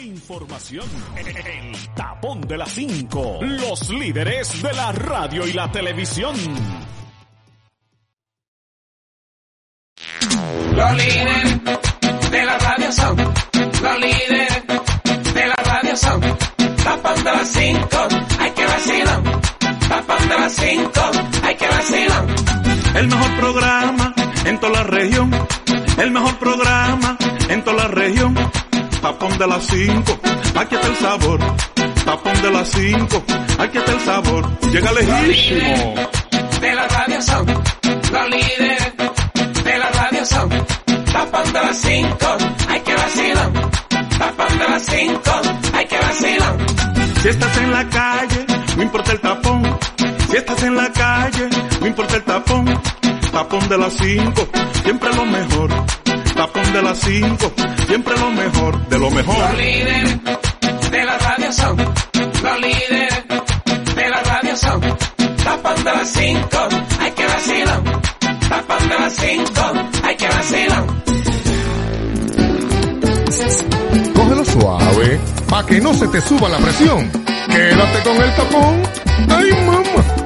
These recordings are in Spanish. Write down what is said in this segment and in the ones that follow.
Información. El tapón de las 5. Los líderes de la radio y la televisión. Los líderes de la radio son. Los líderes de la radio son. Tapón de las 5. Hay que vacilar. Tapón de las 5. Hay que vacilar. El mejor programa en toda la región. El mejor programa Tapón de las 5. Aquí está el sabor. Tapón de las 5. Aquí está el sabor. Llega lejísimo. De la radio son. Los líderes de la radio son. Tapón de las 5. Hay que vacilar. Tapón de las 5. Hay que vacilar. Si estás en la calle, no importa el tapón. Si estás en la calle, no importa el tapón. Tapón de las 5, siempre lo mejor. Tapón de las 5, siempre lo mejor, de lo mejor. Los líderes de la radio son. Los líderes de la radio son. Tapón de las 5. Hay que vacilar. Tapón de las 5. Hay que vacilar. Cógelo suave, pa' que no se te suba la presión. Quédate con el tapón. ¡Ay, mamá!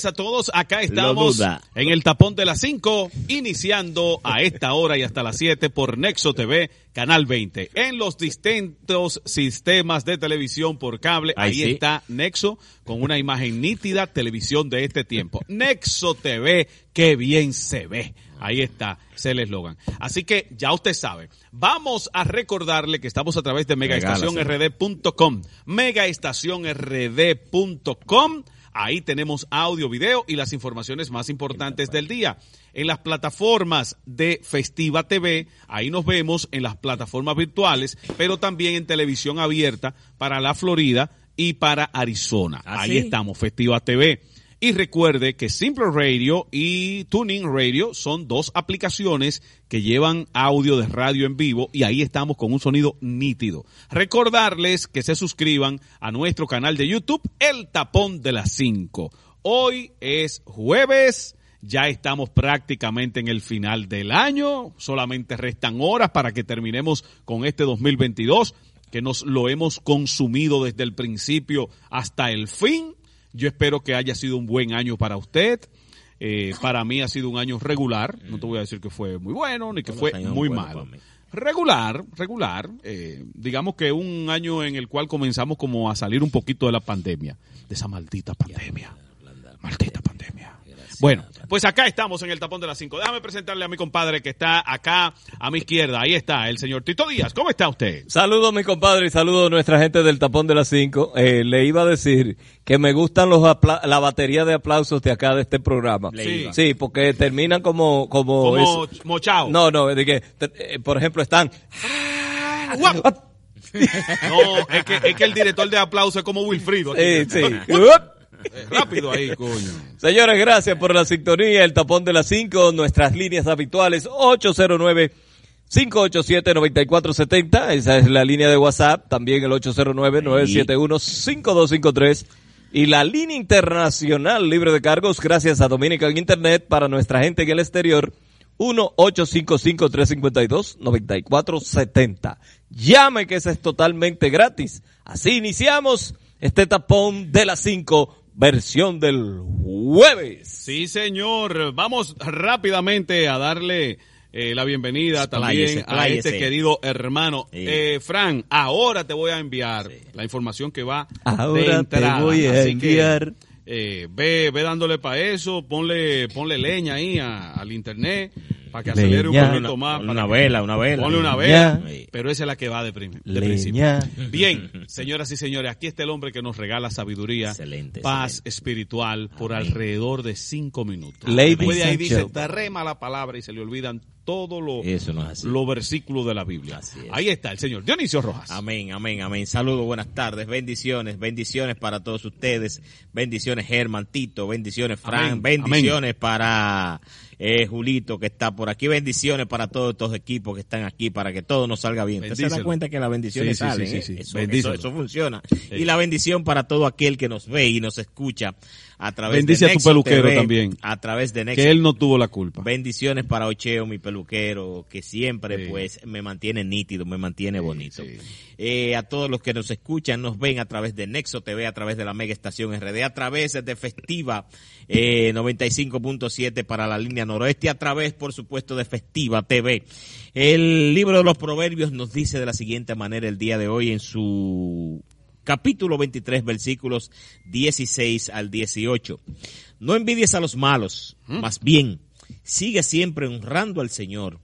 Tardes a todos. Acá estamos en el tapón de las 5, iniciando a esta hora y hasta las 7 por Nexo TV, Canal 20. En los distintos sistemas de televisión por cable, ahí está Nexo con una imagen nítida, televisión de este tiempo. Nexo TV, qué bien se ve. Ahí está, es el eslogan. Así que ya usted sabe. Vamos a recordarle que estamos a través de megaestacionrd.com. Megaestacionrd.com. Ahí tenemos audio, video y las informaciones más importantes del día. En las plataformas de Festiva TV, ahí nos vemos en las plataformas virtuales, pero también en televisión abierta para la Florida y para Arizona. Ahí estamos, Festiva TV. Y recuerde que Simple Radio y Tuning Radio son dos aplicaciones que llevan audio de radio en vivo y ahí estamos con un sonido nítido. Recordarles que se suscriban a nuestro canal de YouTube, El Tapón de las 5. Hoy es jueves, ya estamos prácticamente en el final del año, solamente restan horas para que terminemos con este 2022 que nos lo hemos consumido desde el principio hasta el fin. Yo espero que haya sido un buen año para usted. Eh, para mí ha sido un año regular. No te voy a decir que fue muy bueno ni que fue muy malo. Regular, regular. Eh, digamos que un año en el cual comenzamos como a salir un poquito de la pandemia. De esa maldita pandemia. Maldita pandemia. Bueno, pues acá estamos en el tapón de las 5. Déjame presentarle a mi compadre que está acá a mi izquierda. Ahí está, el señor Tito Díaz. ¿Cómo está usted? Saludos mi compadre y saludos a nuestra gente del tapón de las 5. Eh, le iba a decir que me gustan los apla- la batería de aplausos de acá de este programa. Sí. Sí, porque terminan como como, mochao. No, no, de que eh, por ejemplo están. No, es que, es que el director de aplauso es como Wilfrido. aquí. Eh, sí. Rápido ahí, coño. Señores, gracias por la sintonía. El tapón de las 5, nuestras líneas habituales 809 587-9470, esa es la línea de WhatsApp, también el 809-971-5253 y la línea internacional libre de cargos gracias a Dominican Internet para nuestra gente en el exterior 1-855-352-9470. Llame que ese es totalmente gratis. Así iniciamos este tapón de las 5, versión del jueves. Sí, señor. Vamos rápidamente a darle eh, la bienvenida Expláyese, también a este querido hermano. Sí. Eh, Fran, ahora te voy a enviar la información que va de Ahora te entrada. voy a Así que, enviar. eh, ve, ve dándole para eso, ponle, ponle leña ahí a- al internet para que acelere un poquito más. Una vela, una vela. Ponle una vela, pero esa es la que va de, de principio. Bien, señoras y señores, aquí está el hombre que nos regala sabiduría, Excelente, paz excelente. espiritual por alrededor de cinco minutos. Ladies Después de ahí dice, te rema la palabra y se le olvidan todos lo- Eso no los versículos de la Biblia. Así es. Ahí está el señor Dionisio Rojas. Amén, amén, amén. Saludos, buenas tardes, bendiciones, bendiciones para todos ustedes, bendiciones Germán, Tito, bendiciones Fran, Amén, bendiciones para eh, Julito que está por aquí, bendiciones para todos estos equipos que están aquí para que todo nos salga bien. Usted se da cuenta que las bendiciones Sí, salen, sí, ¿eh? sí. Eso, eso, eso funciona. Y la bendición para todo aquel que nos ve y nos escucha a través Bendice de a tu peluquero TV, también. A través de Nexo que él no tuvo la culpa. Bendiciones para Ocheo, mi peluquero, que siempre Sí. pues me mantiene nítido, me mantiene bonito. sí. Eh, a todos los que nos escuchan, nos ven a través de Nexo TV, a través de la Mega Estación RD, a través de Festiva eh, 95.7 para la línea noroeste, a través, por supuesto, de Festiva TV. El libro de los proverbios nos dice de la siguiente manera el día de hoy en su capítulo 23, versículos 16 al 18. No envidies a los malos, más bien, sigue siempre honrando al Señor,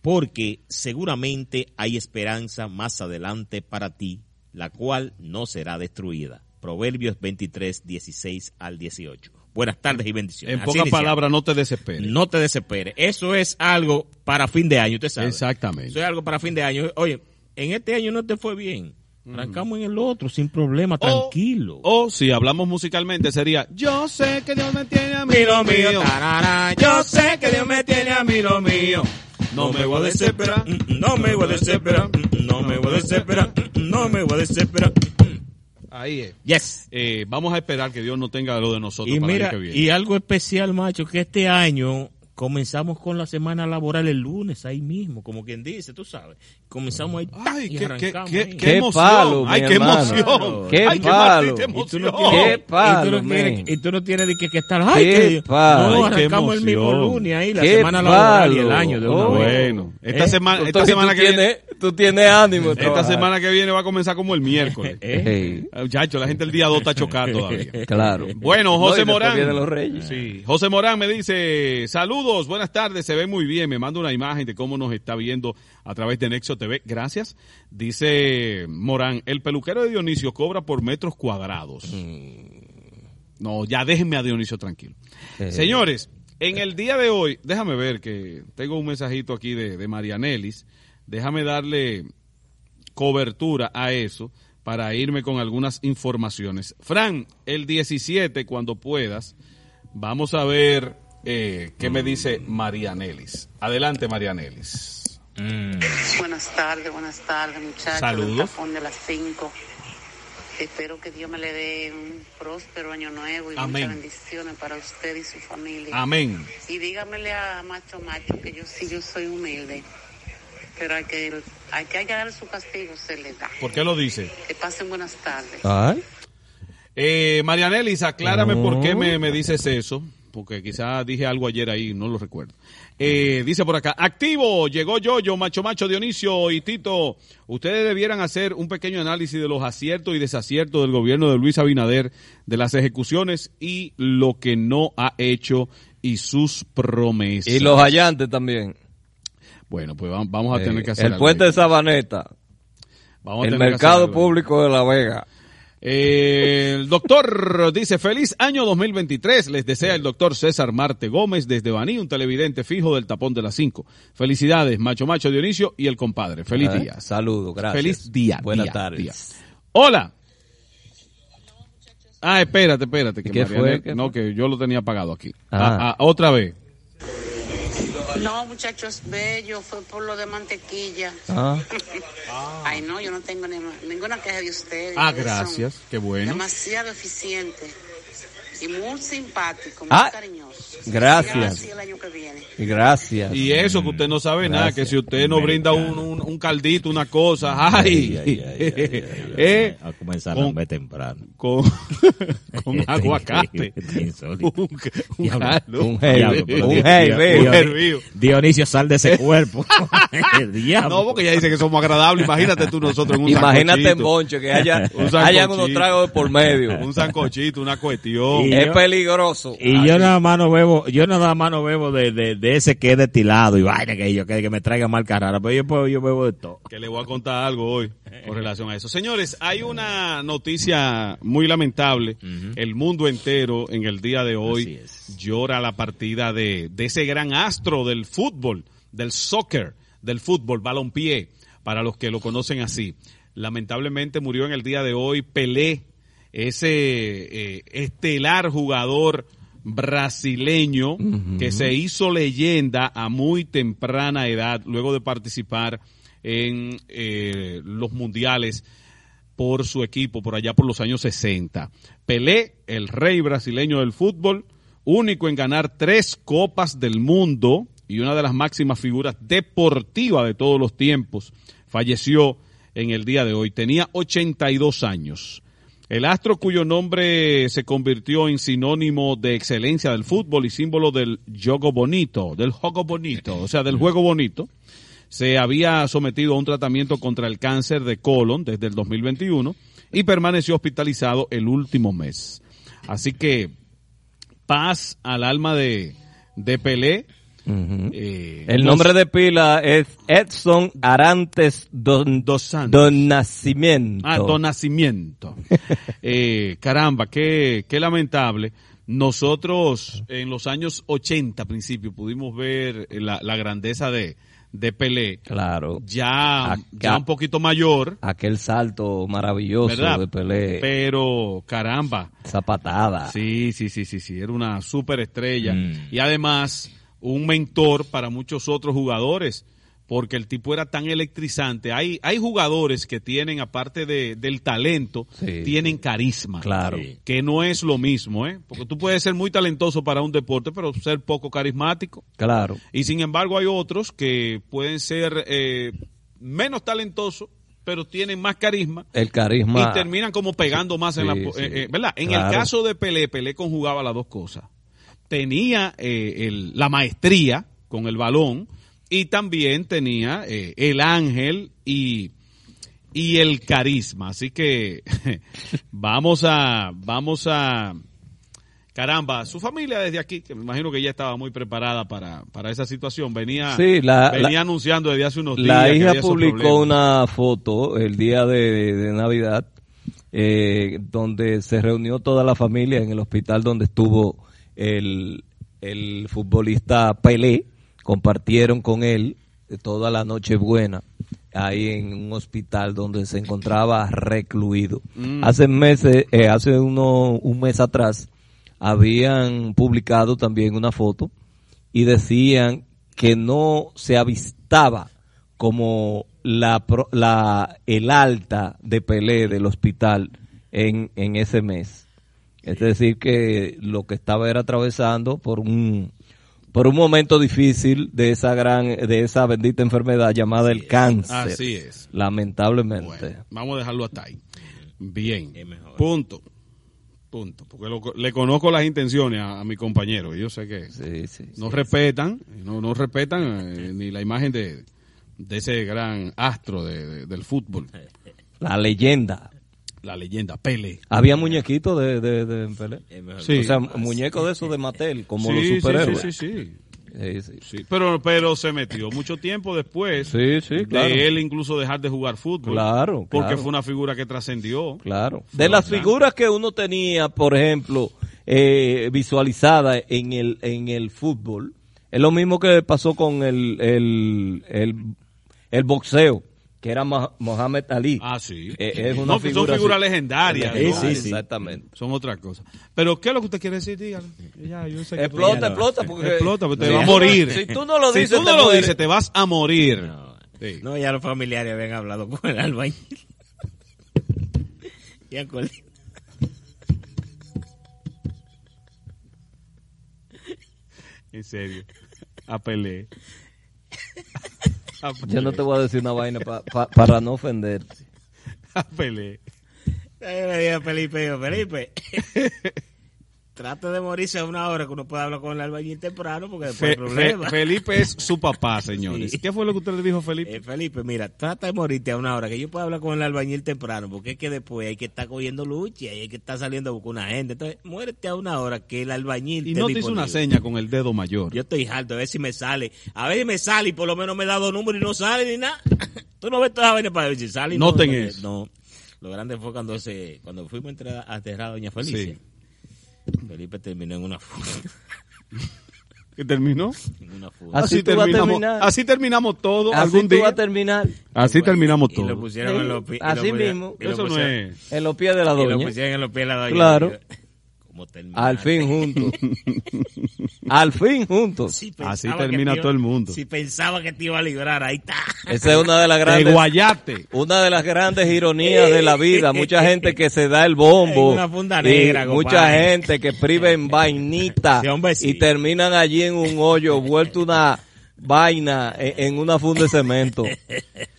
porque seguramente hay esperanza más adelante para ti, la cual no será destruida. Proverbios 23, 16 al 18. Buenas tardes y bendiciones. En pocas palabras, no te desesperes. No te desesperes. Eso es algo para fin de año, usted sabe. Exactamente. Eso es algo para fin de año. Oye, en este año no te fue bien. Arrancamos en el otro, sin problema, tranquilo. O si hablamos musicalmente sería, yo sé que Dios me tiene a mí lo mío, mío. tarara, yo sé que Dios me tiene a mí lo mío. No me voy a desesperar. mm, no me voy a desesperar, mm, no me voy a desesperar, mm, no me voy a desesperar. Ahí es. Yes. Eh, vamos a esperar que Dios no tenga lo de nosotros Y para mira, el año que viene. y algo especial, macho, que este año comenzamos con la semana laboral el lunes, ahí mismo, como quien dice, tú sabes. Comenzamos ahí. Ay, y qué, arrancamos qué, ahí. qué Qué emoción. palo, Ay, qué emoción. Qué Ay, qué palo. maldita Y tú emoción. no tienes, Qué palo, y tú no tienes, y tú no tienes de que, que estar, ay, Qué palo. no, Ay, qué arrancamos el mismo emoción. lunes ahí, la Qué semana laboral y el palo. año de una Oh. Bueno, esta ¿Eh? semana, esta semana que viene, tú tienes ánimo. esta trabajar. semana que viene va a comenzar como el miércoles. ¿Eh? Muchacho, la gente el día 2 está chocada todavía. claro. Bueno, No, José después Morán. los reyes. Sí, José Morán me dice, saludos, buenas tardes, se ve muy bien, me manda una imagen de cómo nos está viendo a través de Nexo TV, gracias. Dice Morán, el peluquero de Dionisio cobra por metros cuadrados. No, ya déjenme a Dionisio tranquilo. Eh. Señores, en el día de hoy, déjame ver que tengo un mensajito aquí de, de Marianelis, déjame darle cobertura a eso para irme con algunas informaciones. Fran, el 17, cuando puedas, vamos a ver eh, qué me dice Marianelis. Adelante, Marianelis. Buenas tardes, buenas tardes, muchachos. Saludos. de las 5. Espero que Dios me le dé un próspero año nuevo y Amén. muchas bendiciones para usted y su familia. Amén. Y dígamele a Macho Macho que yo sí, yo soy humilde. Pero hay que, hay que hallar su castigo, se le da. ¿Por qué lo dice? Que pasen buenas tardes. Ay. Eh, Marianelis, aclárame No. por qué me, me dices eso, porque quizás dije algo ayer ahí, no lo recuerdo. Eh, dice por acá, activo, llegó yo, yo, Macho Macho, Dionisio y Tito. Ustedes debieran hacer un pequeño análisis de los aciertos y desaciertos del gobierno de Luis Abinader, de las ejecuciones y lo que no ha hecho y sus promesas. Y los hallantes también. Bueno, pues vamos, a tener Eh, que hacer el algo puente ahí. de Sabaneta. Vamos a El tener que mercado hacer algo ahí. público de La Vega. Eh, el doctor dice, feliz año 2023. Les desea el doctor César Marte Gómez desde Baní, un televidente fijo del tapón de las 5. Felicidades, macho macho Dionisio y el compadre. Feliz día. Saludos, gracias. Feliz día. Buenas día, tardes. día. Hola. Ah, espérate, espérate. Que ¿Qué fue? ¿Qué no, que yo lo tenía apagado aquí. Ah. Ah, ah, otra vez. No, muchachos, bello, fue por lo de mantequilla. Ah. Ay, no, yo no tengo ni- ninguna queja de ustedes. Ah, gracias. Qué bueno. Demasiado eficiente. Y muy simpático, muy Ah, cariñoso. gracias. Será así el año que viene. Gracias. Y eso que usted no sabe nada, que si usted no brinda un, un, un caldito, una cosa, ay, eh, A comenzar Con- a comer temprano. con, con aguacate. Un, un Diablo. Un Diablo, un hervido. Dionisio, sal de ese cuerpo. No, porque ella dice que somos agradables. Imagínate tú nosotros en un Imagínate en. Boncho que haya, hayan unos tragos de por medio. Un sancochito, una cuestión. Y- es yo- peligroso. Y yo nada más no bebo, yo nada más no bebo de, de, de ese que es destilado y vaina que yo, que, que me traiga marca rara, pero yo, puedo- yo bebo de todo. que le voy a contar algo hoy con relación a eso. Señores, hay una noticia muy lamentable. El mundo entero en el día de hoy llora la partida de, de ese gran astro del fútbol, del soccer, del fútbol, balompié, para los que lo conocen así. Lamentablemente murió en el día de hoy Pelé, ese eh, estelar jugador brasileño que se hizo leyenda a muy temprana edad luego de participar en eh, los mundiales por su equipo por allá por los años 60. Pelé, el rey brasileño del fútbol, único en ganar tres copas del mundo y una de las máximas figuras deportivas de todos los tiempos, falleció en el día de hoy. Tenía 82 años. El astro cuyo nombre se convirtió en sinónimo de excelencia del fútbol y símbolo del juego bonito, del juego bonito, o sea, del juego bonito, se había sometido a un tratamiento contra el cáncer de colon desde el 2021 y permaneció hospitalizado el último mes. Así que paz al alma de, de Pelé. Eh, El nombre de pila es Edson Arantes Don, Dos Santos. Don Nacimiento. Ah, Don Nacimiento. Eh, caramba, qué, qué lamentable. Nosotros en los años 80, principio, pudimos ver la, la grandeza de, de Pelé. Claro. Ya, Acá. ya un poquito mayor, Aquel salto maravilloso ¿verdad? de Pelé. Pero, caramba, Esa patada. Sí, sí, sí, sí, sí, era una superestrella Mm. y además un mentor para muchos otros jugadores, porque el tipo era tan electrizante. Hay, hay jugadores que tienen, aparte de, del talento, Sí. tienen carisma. Claro. Que no es lo mismo, ¿eh? Porque tú puedes ser muy talentoso para un deporte, pero ser poco carismático. Claro. Y sin embargo hay otros que pueden ser eh, menos talentosos, pero tienen más carisma El carisma. y terminan como pegando más en la sí. eh, eh, ¿verdad? En Claro. el caso de Pelé, Pelé conjugaba las dos cosas. Tenía eh, el- la maestría con el balón y también tenía eh, el ángel y, y el carisma. Así que vamos a, vamos a, caramba, su familia desde aquí, que me imagino que ya estaba muy preparada para, para esa situación, venía, Sí, la- venía la- anunciando desde hace unos días. La hija publicó una foto el día de, de Navidad eh, donde se reunió toda la familia en el hospital donde estuvo el, el futbolista Pelé. Compartieron con él toda la noche buena ahí en un hospital donde se encontraba recluido. Mm. Hace meses, eh, hace uno, un mes atrás, habían publicado también una foto y decían que no se avistaba como la, la el alta de Pelé del hospital en, en ese mes. Es decir, que lo que estaba era atravesando por un por un momento difícil de esa gran de esa bendita enfermedad llamada el cáncer. Así es. Lamentablemente. Bueno, vamos a dejarlo hasta ahí. Bien. Punto. Punto. Porque lo- le conozco las intenciones a, a mi compañero. y Yo sé que Sí, sí, no sí. respetan, no, no respetan eh, ni la imagen de, de ese gran astro de- de- del fútbol, La leyenda. La leyenda Pele. Había muñequitos de, de, mejor. Sí. O sea, muñecos de esos de Mattel, como Sí, los superhéroes. Sí, sí, sí. Sí, sí. Sí, Pero, pero se metió mucho tiempo después Sí, sí, claro. de él incluso dejar de jugar fútbol. Claro, Porque claro. fue una figura que trascendió. Claro. De las grande. figuras que uno tenía, por ejemplo, eh, visualizada en el, en el fútbol, es lo mismo que pasó con el, el, el, el boxeo, que era Mo- Mohamed Ali. Ah, sí. Eh, es una No, figura son figuras así. legendarias. Sí, ¿no? sí, sí. Exactamente. Son otra cosa. Pero, ¿qué es lo que usted quiere decir? Dígalo. Ya, yo sé que- Explota, Ya, explota, porque... Explota, porque te Si va a morir. Si tú no lo Si dices, te no lo mueres. dices, te vas a morir. No, Sí. no, ya los familiares habían hablado con el albañil. y acordé- En serio. A Pelé. A Yo no Pelé. te voy a decir una vaina pa- pa- para no ofenderte. A Pelé. Yo le dije a Felipe, Felipe, trate de morirse a una hora que uno pueda hablar con el albañil temprano porque después hay Fe- problema. Fe- Felipe es su papá, señores. Sí. ¿Qué fue lo que usted le dijo a Felipe? Eh, Felipe, mira, trata de morirte a una hora que yo pueda hablar con el albañil temprano, porque es que después hay que estar cogiendo lucha y hay que estar saliendo a buscar una gente. Entonces, muérete a una hora que el albañil y no te hizo una seña con el dedo mayor. Yo estoy harto, a ver si me sale. A ver si me sale y por lo menos me da dos números y no sale ni nada. Tú no ves toda vaina para ver si sale. y Noten no, eso. No. Lo grande fue cuando ese, cuando fuimos a aterrar a Doña Felicia. Felipe terminó en una funda. ¿Qué terminó? en una funda. Así terminamos, así terminamos todo Así algún tú día. vas a terminar Así terminamos Y lo todo. pusieron en los pies. y lo Así pusieron- mismo. Eso no es. en los pies de la Y lo doña. pusieron en los pies de la doña. Claro. Al fin juntos. Al fin juntos. Si Así termina iba- todo el mundo. Si pensaba que te iba a librar, ahí está. Esa es una de las De grandes guayate. una de las grandes ironías de la vida, mucha gente que se da el bombo, una funda y negra, mucha gente que prive en vainita Sí, hombre, sí. y terminan allí en un hoyo vuelto una vaina en, en una funda de cemento.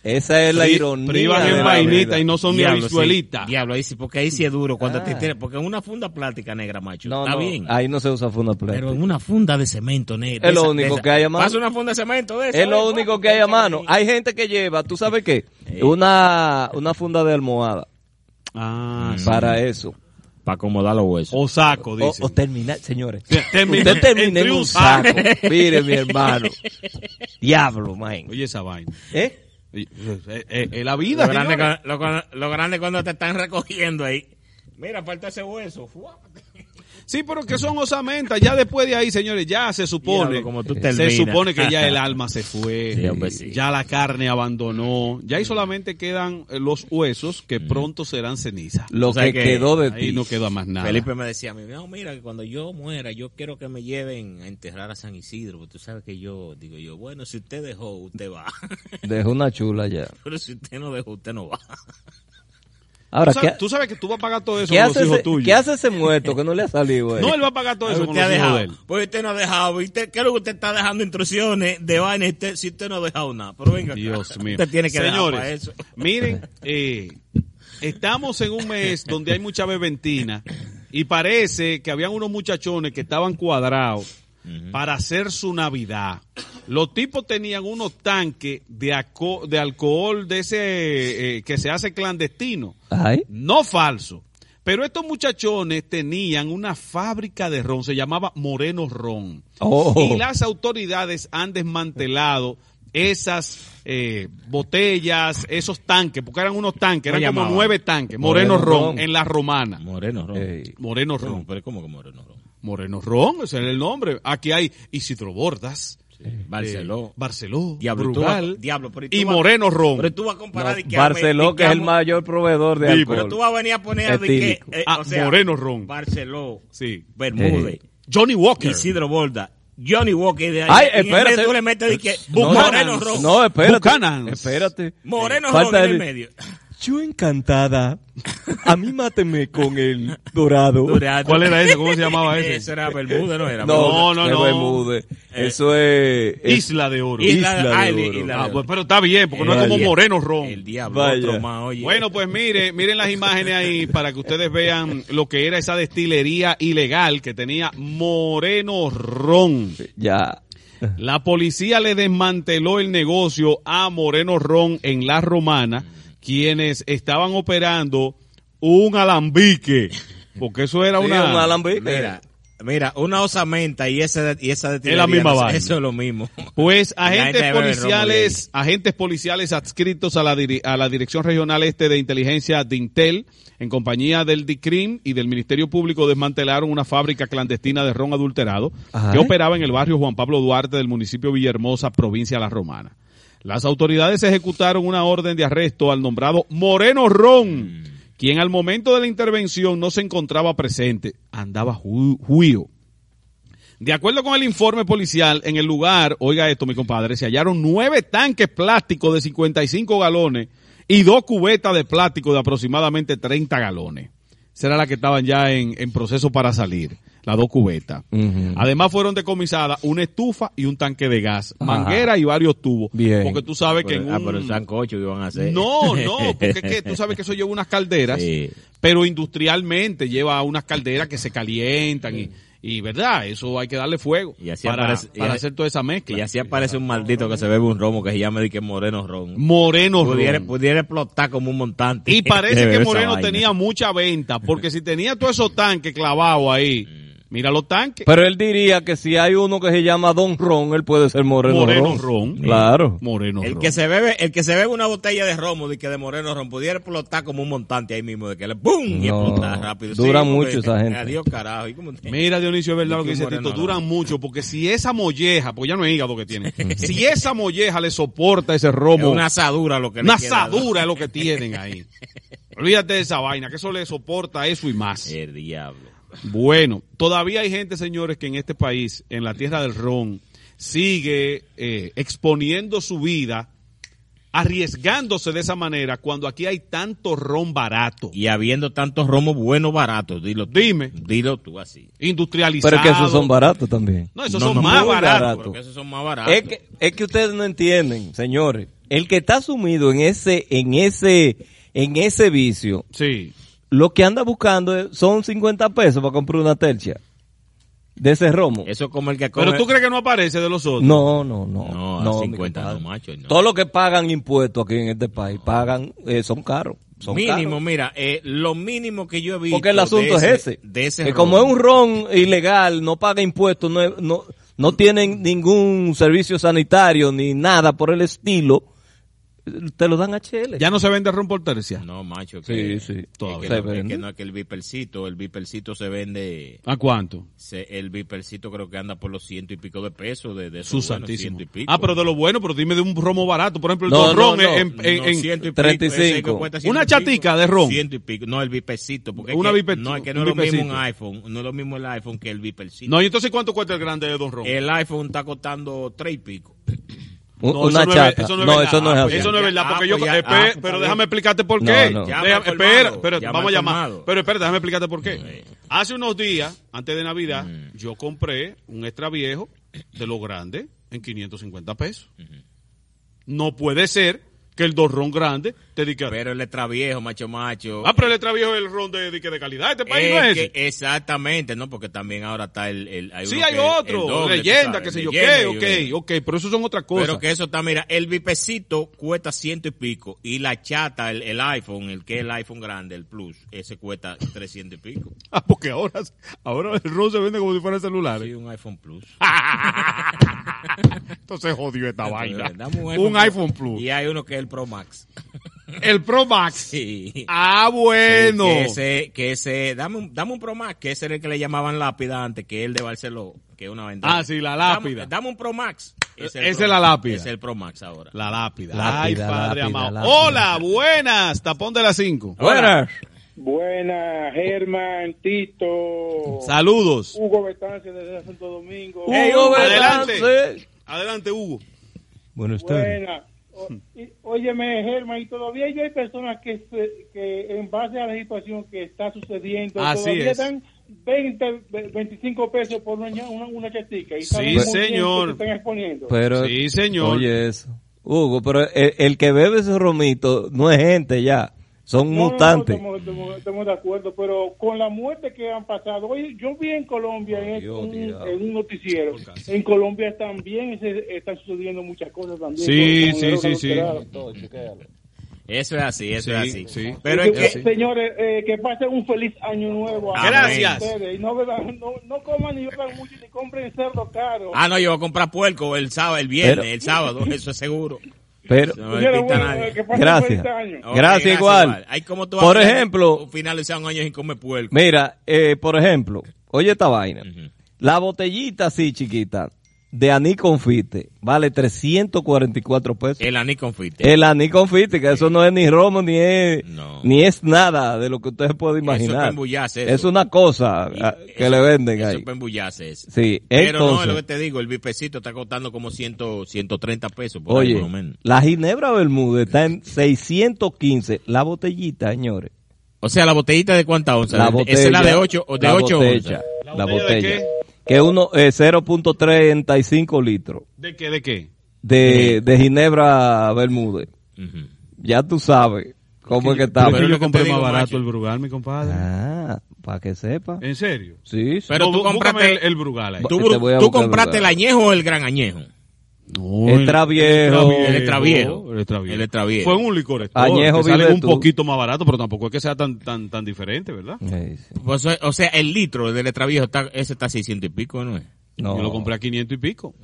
Esa es la ironía. privan en vainita y no son ni Diablo, sí. habichuelitas. Diablo, ahí sí, porque ahí sí es duro. Cuando Ah. te tiene- porque en una funda plástica negra, macho. No, está no, bien. ahí no se usa funda plástica. Pero en una funda de cemento negra. Es lo esa- único esa- que hay a mano. Pasa una funda de cemento de esa, Es lo ¿eh? único que hay a mano. Hay gente que lleva, ¿tú sabes qué? Una, una funda de almohada Ah, sí. para eso. Para acomodar los huesos. O saco, O, dice. o terminar, señores. Usted termina en un saco. saco. Mire, mi hermano. Diablo, man. Oye esa vaina. ¿Eh? Eh, eh, eh, Es la vida, Lo grande, lo, cu- lo grande cuando te están recogiendo ahí. Mira, falta ese hueso. Fua. Sí, pero que son osamentas. Ya después de ahí, señores, ya se supone. Como tú se supone que ya el alma se fue. Sí, hombre, sí. Ya la carne abandonó. Ya ahí solamente quedan eh, los huesos que pronto serán ceniza. Lo O sea que, que quedó de Ahí ti. no queda más nada. Felipe me decía a mí, no, mira, que cuando yo muera, yo quiero que me lleven a enterrar a San Isidro. Porque tú sabes que yo, digo yo, bueno, si usted dejó, usted va. Dejó una chula ya. Pero si usted no dejó, usted no va. Ahora, ¿Tú ¿qué, sabes, tú sabes que tú vas a pagar todo eso qué con los hace hijos ese, tuyos. ¿qué hace ese muerto que no le ha salido? eh? No, él va a pagar todo eso Pero con usted los ha hijos dejado, de él. pues usted no ha dejado, ¿viste? ¿Qué es lo que usted está dejando instrucciones de vaina usted- si usted no ha dejado nada? Pero venga, acá. Dios mío. Usted tiene que Señores, para eso. miren, eh, estamos en un mes donde hay mucha beventina y parece que habían unos muchachones que estaban cuadrados para hacer su Navidad. Los tipos tenían unos tanques de, de alcohol de ese eh, que se hace clandestino, Ay, no falso. Pero estos muchachones tenían una fábrica de ron, se llamaba Moreno Ron. Oh. Y las autoridades han desmantelado esas eh, botellas, esos tanques, porque eran unos tanques, eran ¿Cómo como nueve tanques, Moreno, Moreno Ron, Ron. en la romana. Moreno Ron. Ey. Moreno. Ron. Pero ¿cómo que Moreno Ron? Moreno Ron, ese es el nombre. Aquí hay Isidro Bordas, Barceló. eh, Barceló, Diablo, tú Brugal vas- Diablo, pero tú y vas- Moreno Ron. Pero tú vas a comparar no, que Barceló, que es el mayor proveedor de alcohol. Pero tú vas a venir a poner de que, eh, Ah, o sea, Moreno Ron. Barceló, Sí. Bermúdez, Johnny Walker. Isidro Borda, Johnny Walker. De ahí, Ay, y espérate. Tú le metes de que No, Moreno no, Ron. No, espérate. Espérate. Moreno Falta Ron en el el- medio. Yo encantada. A mí máteme con el dorado. ¿Cuál era ese? ¿Cómo se llamaba ese? Eso era Bermúdez, ¿no era? No, No, no, no. Bermúdez. Eso es, es- Isla de Oro. Isla, Isla de ah, Oro. Isla de Ah, Oro. pues, pero está bien, porque no es como. Moreno Ron. El diablo, Vaya. otro más, oye. Bueno, pues mire, miren las imágenes ahí para que ustedes vean lo que era esa destilería ilegal que tenía Moreno Ron. ya. La policía le desmanteló el negocio a Moreno Ron en La Romana, quienes estaban operando un alambique, porque eso era Sí, una... un alambique. Mira, mira, una osamenta y esa y esa de Es la misma vaina. Eso es lo mismo. Pues agentes policiales, agentes policiales adscritos a la, a la Dirección Regional Este de Inteligencia de Intel, en compañía del DICRIM y del Ministerio Público, desmantelaron una fábrica clandestina de ron adulterado Ajá. que operaba en el barrio Juan Pablo Duarte del municipio Villahermosa, provincia de La Romana. Las autoridades ejecutaron una orden de arresto al nombrado Moreno Ron, quien al momento de la intervención no se encontraba presente, andaba ju- juío. De acuerdo con el informe policial, en el lugar, oiga esto mi compadre, se hallaron nueve tanques plásticos de 55 galones y dos cubetas de plástico de aproximadamente 30 galones. Esa era la que estaban ya en, en proceso para salir. Las dos cubetas. Además fueron decomisadas una estufa y un tanque de gas, Ajá. manguera y varios tubos. Bien. Porque tú sabes que en Ah, un... pero el sancocho iban a hacer. No, no, porque es que tú sabes que eso lleva unas calderas, Sí. pero industrialmente lleva unas calderas que se calientan y, y verdad, eso hay que darle fuego Y así para, aparece- para hacer toda esa mezcla. Y así aparece un maldito que se bebe un romo que se llama de que Moreno Ron. Moreno Pudiera, Ron. pudiera explotar como un montante. Y parece que Moreno tenía mucha venta, porque si tenía todos esos tanques clavados ahí, mira los tanques. Pero él diría que si hay uno que se llama Don Ron, él puede ser Moreno, Moreno Ron. Ron. Claro. Moreno El Ron. que se bebe, el que se bebe una botella de romo de que de Moreno Ron pudiera explotar como un montante ahí mismo, de que le ¡pum! y No, explotar rápido. dura mucho esa gente. Adiós carajo. ¿Y cómo te- Mira, Dionisio, es verdad lo que dice Tito, Ron. duran mucho, porque si esa molleja, porque ya no es hígado que tiene, si esa molleja le soporta ese romo, Es una asadura lo que una queda, ¿no? asadura es lo que tienen ahí. Olvídate de esa vaina, que eso le soporta eso y más. El diablo. Bueno, todavía hay gente, señores, que en este país, en la tierra del ron, sigue eh, exponiendo su vida, arriesgándose de esa manera, cuando aquí hay tanto ron barato, Y habiendo tantos romos buenos baratos, dilo tú. Dime. Dilo tú así. industrializado. Pero es que esos son baratos también. No, esos No, son no, más baratos. barato. Porque esos son más baratos. Es que, es que ustedes no entienden, señores. El que está sumido en ese, en ese, en ese vicio, Sí. Lo que anda buscando son 50 pesos para comprar una tercia de ese romo. Eso es como el que come... Pero tú crees que no aparece de los otros. No, no, no. No, no, 50 mi no, macho. no. Todos los que pagan impuestos aquí en este país pagan, eh, son caros. Son mínimo, caros. mira, eh, lo mínimo que yo he visto Porque el asunto de es ese. De ese que como es un ron ilegal, no paga impuestos, no, no, no tienen ningún servicio sanitario ni nada por el estilo, te lo dan Chele. Ya no se vende ron por tercia. No, macho. Que, Sí, sí, es todavía que se no, es vende. que no es que el vipercito, el vipercito se vende... ¿A cuánto? se- el vipercito creo que anda por los ciento y pico de pesos de, de Su santísimo. ciento y pico. Ah, pero de lo bueno, pero dime de un romo barato. Por ejemplo, el No, ron no. en, en- No, en- ciento y pico, 35. ese que cuesta ciento Una pico. chatica de ron. Ciento y pico. No, el vipercito. Porque es Una que, viper- no, es que no es lo mismo un vipercito. iPhone. No es lo mismo el iPhone que el vipercito. No, y entonces ¿cuánto cuesta el grande de Don Ron? El iPhone está costando tres y pico. No, una eso no es- chata. eso no es no, verdad. eso no es así. Eso no es verdad, porque yo... pero déjame explicarte por No, qué. espera, pero llama vamos a llamar. Pero espera, déjame explicarte por qué. Hace unos días, antes de Navidad, yo compré un extra viejo de lo grande en 550 pesos. No puede ser que el dos ron grande Pero el extra viejo, macho macho. Ah, pero el extra viejo es el ron de, de, que de calidad. Este país Es no es que- ese. exactamente, ¿no? Porque también ahora está el... el hay Sí, uno hay que- el otro, doble, leyenda, qué sé yo qué, ok, ok, pero eso son otras cosas. Pero que eso está, mira, el vipecito cuesta ciento y pico y la chata, el, el iPhone, el que es el iPhone grande, el Plus, ese cuesta trescientos y pico. Ah, porque ahora, ahora el ron se vende como si fuera celular. Sí, un iPhone Plus. Entonces jodió esta vaina. Un iPhone Plus. Y hay uno que es el Pro Max. El Pro Max. Sí. Ah, bueno. Que ese, que ese, dame un, dame un Pro Max, que ese era el que le llamaban lápida antes, que el de Barceló, que es una ventana. Ah, sí, la lápida. Dame, dame un Pro Max. Esa el es la lápida. Ese es el Pro Max ahora. La lápida. Lápida, Ay, padre lápida, amado. lápida. Hola, buenas. Tapón de las 5. Buenas. Buenas, Germán, Tito, Saludos. Hugo Betancia desde Santo Domingo. Hey, Hugo, Hugo, adelante. Betance. Adelante, Hugo. Buenas tardes. Buenas. O- y- Óyeme, Germán, y todavía hay personas que, se- que en base a la situación que está sucediendo, Así todavía es. dan 20, ve- 25 pesos por una, una, una chatica. Y Sí, señor. están exponiendo. Pero, Sí, señor. Oye eso. Hugo, pero el, el que bebe ese romito no es gente ya. Son No, no, no, mutantes. estamos, de acuerdo, pero con la muerte que han pasado, oye, yo vi en Colombia en, Dios, un, diablo. en un noticiero, en Colombia también se, están sucediendo muchas cosas también. Sí, con- con sí, sí. Eso es así, eso Sí, es así. sí. Pero Y es que, que, Señores, eh, que pasen un feliz año nuevo. a Gracias. ustedes. Y no, no, no coman ni beban mucho ni compren cerdo caro. ah, no, yo voy a comprar puerco el sábado, el viernes, Pero- el sábado, eso es seguro. Pero, No me bueno, nadie. Gracias. feliz año. Ok, Gracias, igual. Hay como tú Por ejemplo- finalizar un año sin comer puerco. mira, eh, por ejemplo, oye esta vaina. Ujú. La botellita así chiquita de aní confite vale 344 pesos. El aní confite. El aní confite, que eso no es ni romo ni es No. ni es nada de lo que usted puede Eso es imaginar. para embullarse, eso. Es una cosa Y que eso- le venden eso ahí. es eso. Sí, Pero no, es lo que te digo, el bipecito está costando como 100, 130 pesos, por ahí, oye, por lo menos. la ginebra Bermúdez está en 615 la botellita, señores. O sea, la botellita de cuánta onza? La botella. Esa es la de 8 o de la 8 botella, onzas. La botella botella. qué? Que uno, eh, 0.35 litros ¿De qué? ¿De qué? de, de Ginebra Bermúdez. Ujú. Ya tú sabes cómo es que está. Pero yo compré más barato macho. el Brugal, mi compadre. Ah, para que sepa. ¿En serio? Sí, sí. Pero No, tú compraste- el, el Brugal ahí. ¿Tú, tú compraste el añejo o el gran añejo? No, Extra viejo. El extra viejo. El extra viejo. El extra viejo. Fue un licor Añejo que sale un tú. poquito más barato, pero tampoco es que sea tan tan tan diferente, ¿verdad? Sí, sí. Pues, o sea, el litro del extra viejo, está, ese está a 600 y pico, ¿no es? No. Yo lo compré a 500 y pico.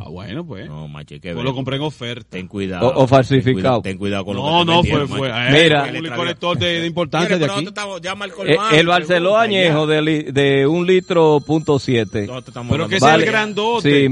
Ah, bueno, pues. No, macho, que ver. lo compré en oferta. Ten cuidado. O- o falsificado. Ten cuidado, ten cuidado con lo No, que te no, vendieron, fue, fue. eh, Mira. un El store de, de importancia Mire, de pero aquí. estamos- llama al Eh, colmado, el Barceló pregunta, añejo de, li- de un litro punto siete. Pero que ese es el grandote. Sí,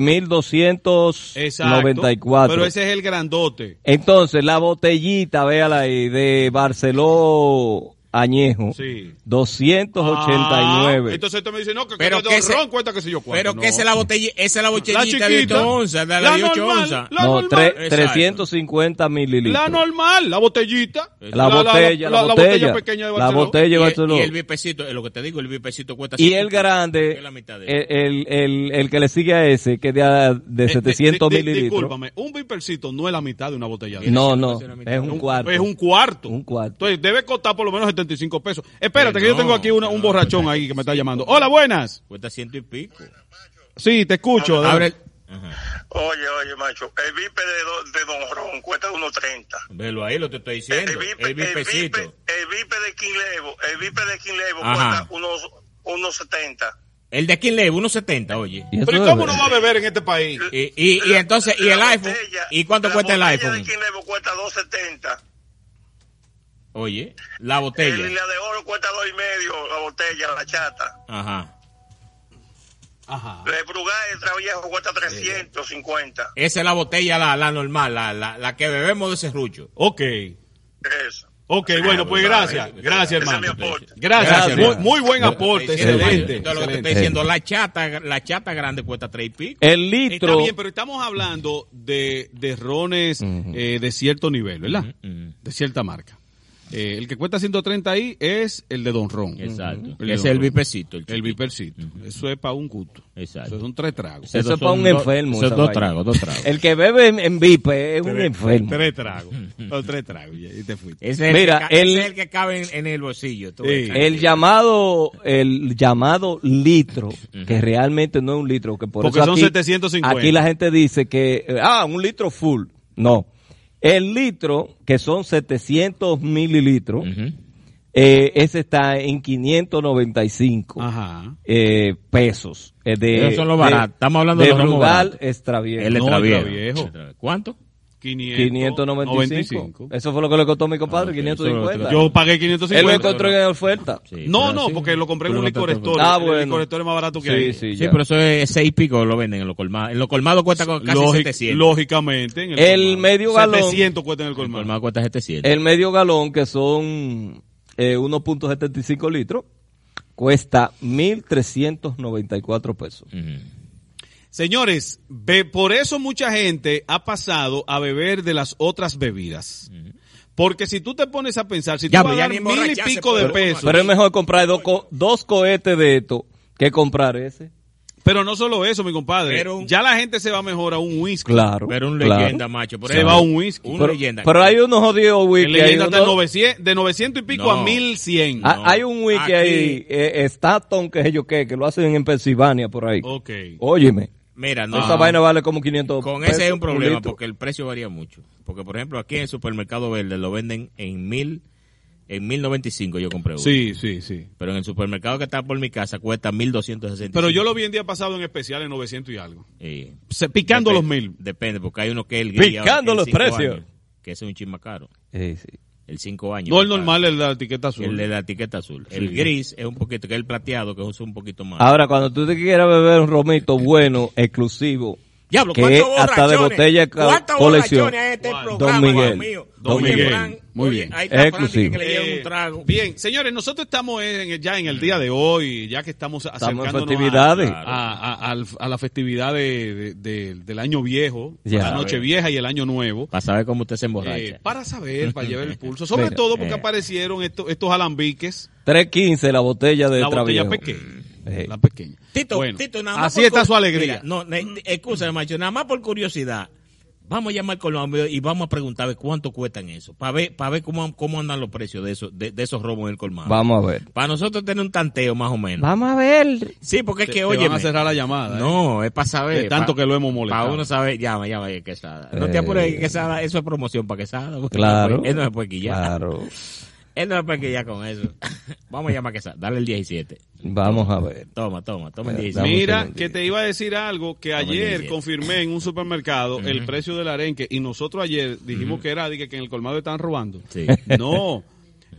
1294. Pero ese es el grandote. Entonces, la botellita, véala ahí, de Barceló añejo. Sí. 289. Ah, entonces usted me dice, no, que, Pero que ron cuenta que sé yo cuánto. Pero no. que esa es la botella, esa es la botellita de chiquita, 8 onzas, de la, la de 8 normal, onzas. la no, normal. tre- Exacto. 350 mililitros. La normal, la botellita. La botella, la, la botella, pequeña de la Barceló. botella de Y, el- Barceló. y el bipecito, es lo que te digo, el bipecito cuesta Y 100 el grande, es la mitad de el, el, el, el que le sigue a ese, que es de, de Eh, 700 di- di- mililitros. Discúlpame, un vipercito no es la mitad de una botella de No, no, es un cuarto. Es un cuarto. Un cuarto. Entonces debe costar por lo menos 75 pesos. Espérate, Eh, que yo tengo aquí una- un borrachón ahí que me está llamando. Hola, buenas. Cuesta ciento y pico. Sí, te escucho. Abre el... Ajá. Oye, oye, macho, el vipe de, do- de Don Ron cuesta 1.30. Velo ahí, lo te estoy diciendo. El vipe, El el vipe, el de King Levo, el vipe de King Levo Ajá. cuesta unos, unos 70. El de King Levo, 1.70, oye. Pero ¿y cómo no va a beber en este país? Y, y, y entonces, ¿y el iPhone? botella- ¿Y cuánto la cuesta el iPhone? de King Levo cuesta 2.70. Oye, la El botella. la de oro cuesta dos y medio, la botella, la chata. Ajá. Ajá. El Brugal, el Traviejo cuesta 350. Esa es la botella, la, la normal, la, la, la que bebemos de serrucho. Ok. Eso. Ok, bueno, pues gracias. Gracias, hermano. Gracias. Gracias, muy, hermano. muy buen aporte. Excelente. Entonces, lo que te estoy diciendo, la chata, la chata grande cuesta tres y pico. El Está litro, bien, pero estamos hablando de, de rones eh, de cierto nivel, ¿verdad? De cierta marca. Eh, el que cuesta 130 ahí es el de Don Ron. Exacto. El es Don el Ron. vipecito. El, El vipercito. Eso es para un gusto. Exacto. Eso son tres tragos. Eso es para un enfermo, esa dos tragos, dos tragos. el que bebe en, en Vipe es un enfermo. Tres tragos. Son tres tragos. Y te fuiste. Ese es, Mira, el, que, el- ese es el que cabe en, en el bolsillo. tú Sí. El llamado, el llamado litro, que realmente no es un litro, que por Porque eso son aquí, 750. aquí la gente dice que, eh, ah, un litro full. No. El litro, que son 700 mililitros, eh, ese está en 595 Ajá. eh, pesos. Eh, de, Esos son los de- baratos. Estamos hablando de los romos Brugal baratos. extra viejo. El No, extra el viejo. extraviejo. El extra- ¿Cuánto? 595. Eso fue lo que le costó a mi compadre, Ah, ok, 550. Yo pagué Él 550. lo encontró en oferta. Sí, No, no, sí. porque lo compré en un lo licor store. Ah, El bueno. licor store es más barato que Sí, ahí. sí, Sí, pero eso es seis y pico lo venden en los colmados. En los colmados cuesta casi Lógic- 700. Lógicamente. En el, El colmado. medio galón. 700 cuesta en el El colmado. colmado cuesta 700. El medio galón, que son eh, 1.75 litros, cuesta 1.394 pesos. Ujú. Señores, ve- por eso mucha gente ha pasado a beber de las otras bebidas. Porque si tú te pones a pensar, si tú Ya, vas a dar mil y pico de pesos, Pero es mejor comprar dos, co- dos cohetes de esto que comprar ese. pero no solo eso, mi compadre, Pero ya la gente se va mejor a un whisky. Claro. Pero un claro. leyenda, macho. Por Se va a un whisky. Un Pero, leyenda. pero hay unos jodidos whisky. Leyenda de unos- 900, de 900 y pico No. a 1100. Ah, No. hay un whisky Aquí- ahí, eh, Staton, que es yo qué, que lo hacen en Pensilvania por ahí. Ok. Óyeme, Mira, no. esa vaina vale como 500 Con pesos, ese es un problema porque el precio varía mucho. Porque, por ejemplo, aquí en el supermercado verde lo venden en mil, en 1095 yo compré uno. Sí, sí, sí. Pero en el supermercado que está por mi casa cuesta 1260. Pero yo lo vi el día pasado en especial en 900 y algo. Sí. Se- picando los mil. Depende, porque hay uno que es el gris Picando ahora, que es los precios. años, que ese es un chisme caro. Sí, sí. El 5 años. No el normal, el de la etiqueta azul. El de la etiqueta azul. El Sí. gris es un poquito, que es el plateado, que es un poquito más. Ahora, cuando tú te quieras beber un romito bueno, exclusivo, Diablo, que ¿cuántos hasta de botella ca- ¿Cuántos colección. este Don programa, Don Miguel. Mío? Don Miguel. Fran, Muy oye, bien. Ahí está Exclusivo. que le lleva Eh, un trago. Bien, señores, nosotros estamos en, ya en el día de hoy, ya que estamos acercándonos festividades. A, a- a- al- a la festividad de- de- de- del año viejo, Ya. la noche vieja y el año nuevo. Para saber cómo usted se emborracha. Eh, para saber, para llevar el pulso. Sobre Mira, todo porque eh. aparecieron estos, estos alambiques, 3.15 la botella de la botella pequeña. Eh. La pequeña. Tito, Bueno, Tito, nada más así por está su alegría. Mira, no, escúchame, macho, nada más por curiosidad. Vamos a llamar con los amigos y vamos a preguntarle cuánto cuestan eso. Para ver, para ver cómo, cómo andan los precios de esos, de, de esos robos en el colmado. Vamos a ver. Para nosotros tener un tanteo más o menos. Vamos a ver. Sí, porque es que, oye. van a cerrar la llamada. ¿eh? No, es para saber. De tanto pa- que lo hemos molestado. Para uno saber, llama, llama, Quesada. No te Eh. apures, Quesada, eso es promoción para Quesada. Claro. Él no se puede quillar. Claro. Él no puede quillar con eso. Vamos a llamar Quesada. Dale el 17. Vamos a ver. Toma, toma, toma el Eh, 17. dame un Mira, que te iba a decir algo que Toma ayer 17. confirmé en un supermercado el precio del arenque y nosotros ayer dijimos que era dije, que en el colmado estaban robando. Sí. No.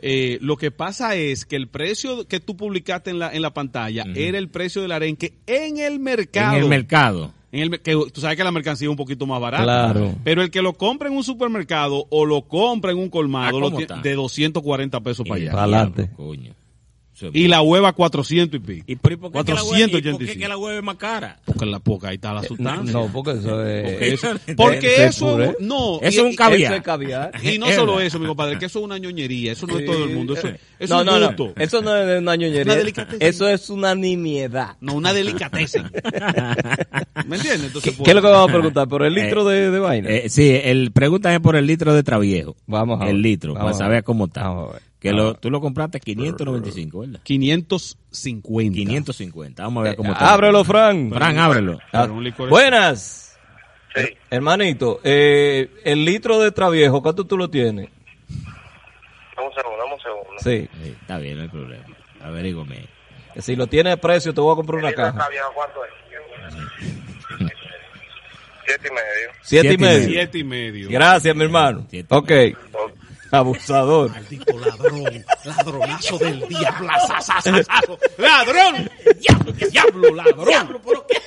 Eh, lo que pasa es que el precio que tú publicaste en la, en la pantalla era el precio del arenque en el mercado. En el mercado. En el que tú sabes que la mercancía es un poquito más barata. Claro. Pero el que lo compra en un supermercado o lo compra en un colmado Ah, lo ¿cómo tiene de 240 pesos para allá. Pa' adelante. coño. Es Y la hueva 400 y pico. ¿Y por, y por qué que la hueva- y por qué 485. que la hueva es más cara? Porque la poca ahí está la sustancia. No, porque eso es... Porque eso, de- porque de eso puré. no. Eso es un caviar. Eso es caviar. Y no Es solo eso, mi compadre, que eso es una ñoñería. Eso no es todo el mundo. Eso, eso no, es no, un no. Eso no es una ñoñería. Una delicateza. Eso es una nimiedad. No, una delicatessen. ¿Me entiendes? Entonces, ¿Qué es lo que vamos a preguntar? ¿Por el litro Eh, de, de vaina? Eh, sí, el, pregúntame por el litro de Traviejo. Vamos a ver. El litro, Vamos para a saber ver. cómo está. Vamos a ver. Que Vamos a lo, ver. tú lo compraste 595, ¿verdad? 550. 550. Vamos a ver cómo está. Ábrelo, Fran. Fran, ábrelo. Ah, Buenas. Sí. Hermanito, eh, el litro de Traviejo, ¿cuánto tú lo tienes? Dame un segundo, dame un segundo. Sí. Sí, está bien, no hay problema. Averígame. Si lo tienes de precio, te voy a comprar una ¿Está caja. viejo cuánto es? Siete y medio. Siete y medio. Siete y medio. Gracias, mi hermano. Siete. Ok. Abusador. Maldito ladrón. Ladronazo del diablo. asasasasazo. ¡Ladrón! ¡Diablo, diablo, ladrón! ¡Diablo, pero qué!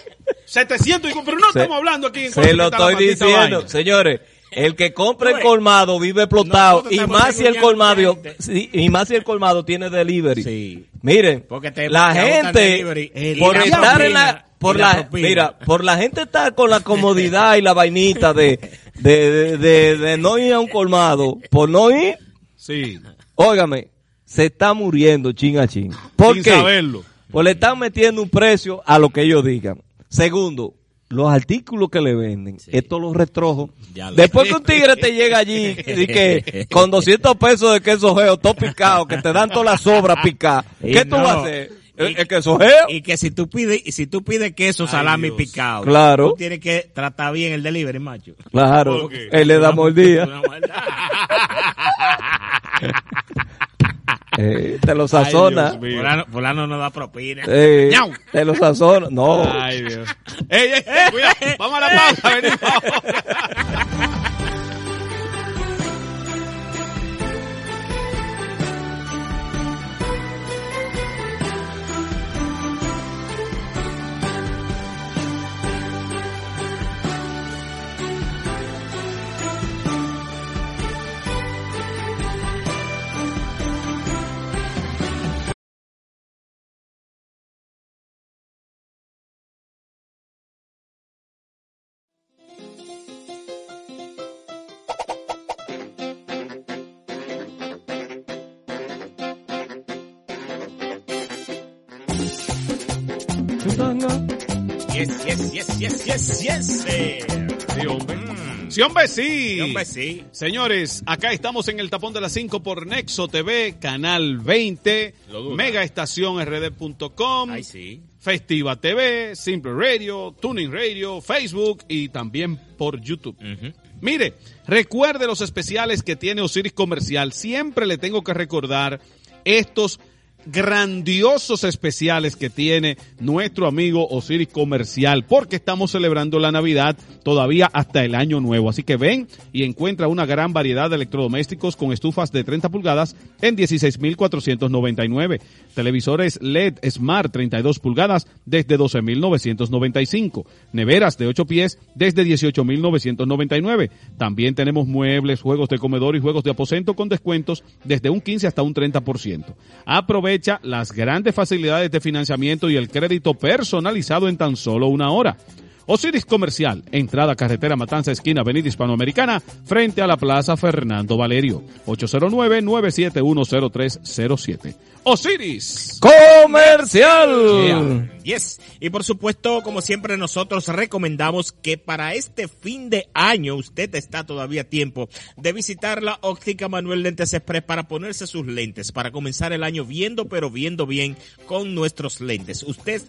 700, digo, pero no Se- estamos hablando aquí en Se lo estoy diciendo. vaina. Señores, el que compra Oye, colmado vive explotado. Y más si el colmado, sí, y más si el colmado tiene delivery. Sí. Miren, Porque te- la gente, delivery. Y por la estar en la, por y la la, mira, por la gente estar con la comodidad y la vainita de, de, de, de- de no ir a un colmado, por no ir, Sí. óigame, se está muriendo chin a chin. ¿Por Sin qué? saberlo. Pues le están metiendo un precio a lo que ellos digan. Segundo, los artículos que le venden, estos los retrojos. Ya lo Después que un tigre te llega allí y que con 200 pesos de queso geo, todo picado, que te dan todas las sobras picadas, Y ¿qué tú no. vas a hacer? Y- ¿El, queso geo? Y que si tú pides, y si tú pides queso, Ay, salami Dios. picado, Claro. tú tienes que tratar bien el delivery, macho. Claro, él le damos el día. Una maldad. Eh, te lo sazona. Fulano, fulano no da propina. Eh, te lo sazona. No. Ay, Dios. ¡Ey, ey, ey! Cuidado. Vamos a la pausa. Venimos ahora. yes, yes. Sí, hombre. Sí, hombre, sí. Sí, hombre, sí. Señores, acá estamos en el tapón de las 5 por Nexo TV, Canal 20, Lo duda. megaestacionrd.com, Ay, sí. Festiva TV, Simple Radio, Tuning Radio, Facebook y también por YouTube. Mire, recuerde los especiales que tiene Osiris Comercial. Siempre le tengo que recordar estos grandiosos especiales que tiene nuestro amigo Osiris Comercial, porque estamos celebrando la Navidad todavía hasta el año nuevo. Así que ven y encuentra una gran variedad de electrodomésticos con estufas de 30 pulgadas en 16.499. Televisores LED Smart 32 pulgadas desde 12.995. Neveras de 8 pies desde 18.999. También tenemos muebles, juegos de comedor y juegos de aposento con descuentos desde un 15 hasta un 30%. Aprovecha las grandes facilidades de financiamiento y el crédito personalizado en tan solo una hora. Osiris Comercial, entrada carretera Matanza, esquina Avenida Hispanoamericana, frente a la Plaza Fernando Valerio. 809-9710307. Osiris Comercial. Yes. Y por supuesto, como siempre, nosotros recomendamos que para este fin de año usted está todavía a tiempo de visitar la óptica Manuel Lentes Express para ponerse sus lentes, para comenzar el año viendo, pero viendo bien con nuestros lentes. Usted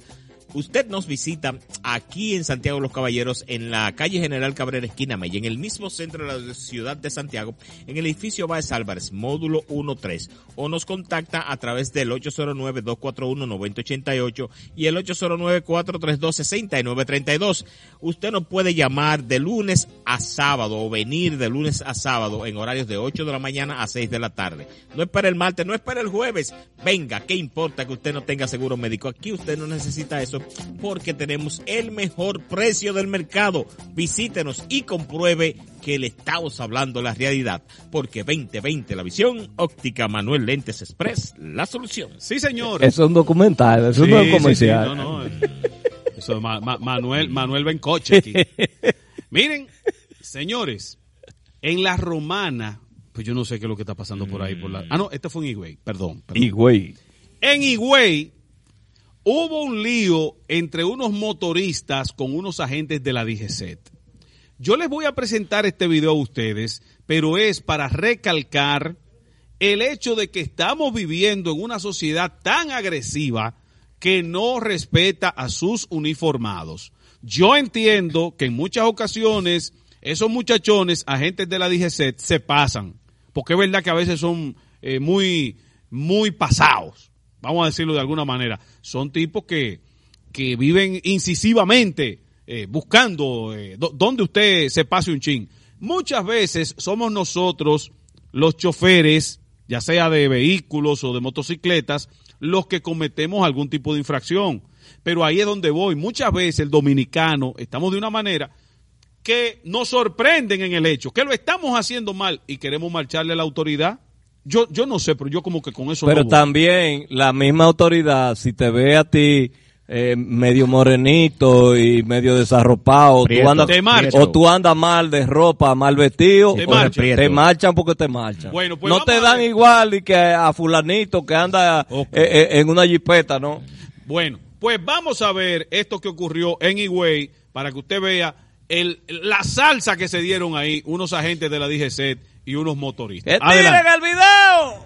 Usted nos visita aquí en Santiago los Caballeros, en la calle General Cabrera Esquina Mella, en el mismo centro de la ciudad de Santiago, en el edificio Baez Álvarez, módulo 13, o nos contacta a través del 809-241-9088 y el 809-432-6932. Usted nos puede llamar de lunes a sábado o venir de lunes a sábado en horarios de 8 de la mañana a 6 de la tarde. No es para el martes, no es para el jueves. Venga, ¿qué importa que usted no tenga seguro médico? Aquí usted no necesita eso porque tenemos el mejor precio del mercado. Visítenos y compruebe que le estamos hablando la realidad. Porque 2020 la visión, óptica Manuel Lentes Express, la solución. Sí, señor. Eso es un documental, eso es sí, un comercial. sí, no, no. Eso es Ma- Ma- Manuel, Manuel Bencoche aquí. Miren, señores, en la romana, pues yo no sé qué es lo que está pasando por ahí. Por la, ah, no, este fue en Higüey, perdón. perdón. En Higüey hubo un lío entre unos motoristas con unos agentes de la DGCET. Yo les voy a presentar este video a ustedes, pero es para recalcar el hecho de que estamos viviendo en una sociedad tan agresiva que no respeta a sus uniformados. Yo entiendo que en muchas ocasiones esos muchachones, agentes de la DGCET, se pasan, porque es verdad que a veces son eh, muy, muy pasados, vamos a decirlo de alguna manera. Son tipos que, que viven incisivamente eh, buscando eh, donde usted se pase un chin. Muchas veces somos nosotros, los choferes, ya sea de vehículos o de motocicletas, los que cometemos algún tipo de infracción. Pero ahí es donde voy. Muchas veces el dominicano estamos de una manera que nos sorprenden en el hecho, que lo estamos haciendo mal y queremos marcharle a la autoridad. Yo, yo no sé, pero yo como que con eso Pero no también la misma autoridad, si te ve a ti eh, medio morenito y medio desarropado, tú Prieto. andas, Te marchan. o tú andas mal de ropa, mal vestido, Te o marchan. te marchan porque te marchan. Bueno, pues no te dan igual y que a fulanito que anda eh, eh, en una jipeta, ¿no? Bueno, pues vamos a ver esto que ocurrió en Higüey para que usted vea el, la salsa que se dieron ahí unos agentes de la DGCET y unos motoristas. ¡Que tiren Adelante. el video!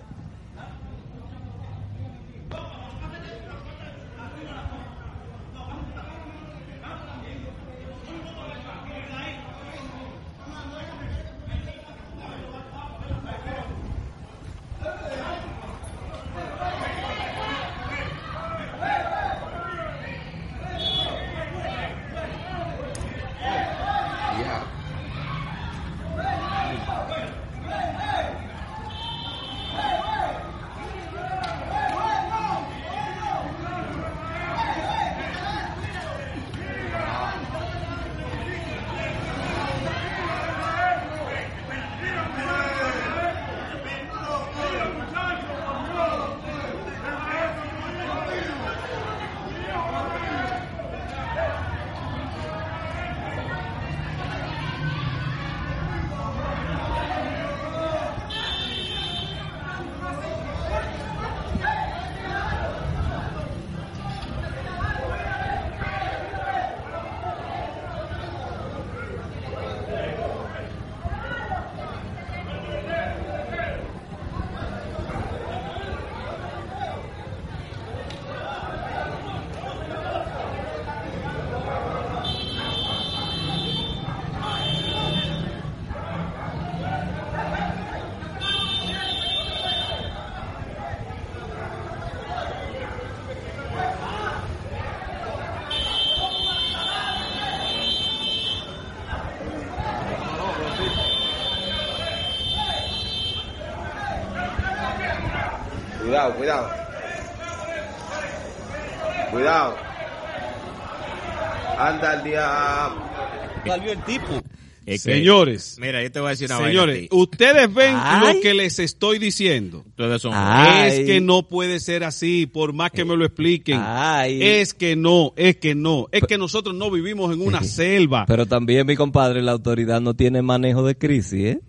Tipo. Es que- Señores. Mira, yo te voy a decir una Señores, vaina a ti. ustedes ven Ay. lo que les estoy diciendo. Ustedes son- Ay. Es que no puede ser así, por más que me lo expliquen. Ay. Es que no, es que no. Es que nosotros no vivimos en una selva. Pero también, mi compadre, la autoridad no tiene manejo de crisis, ¿eh?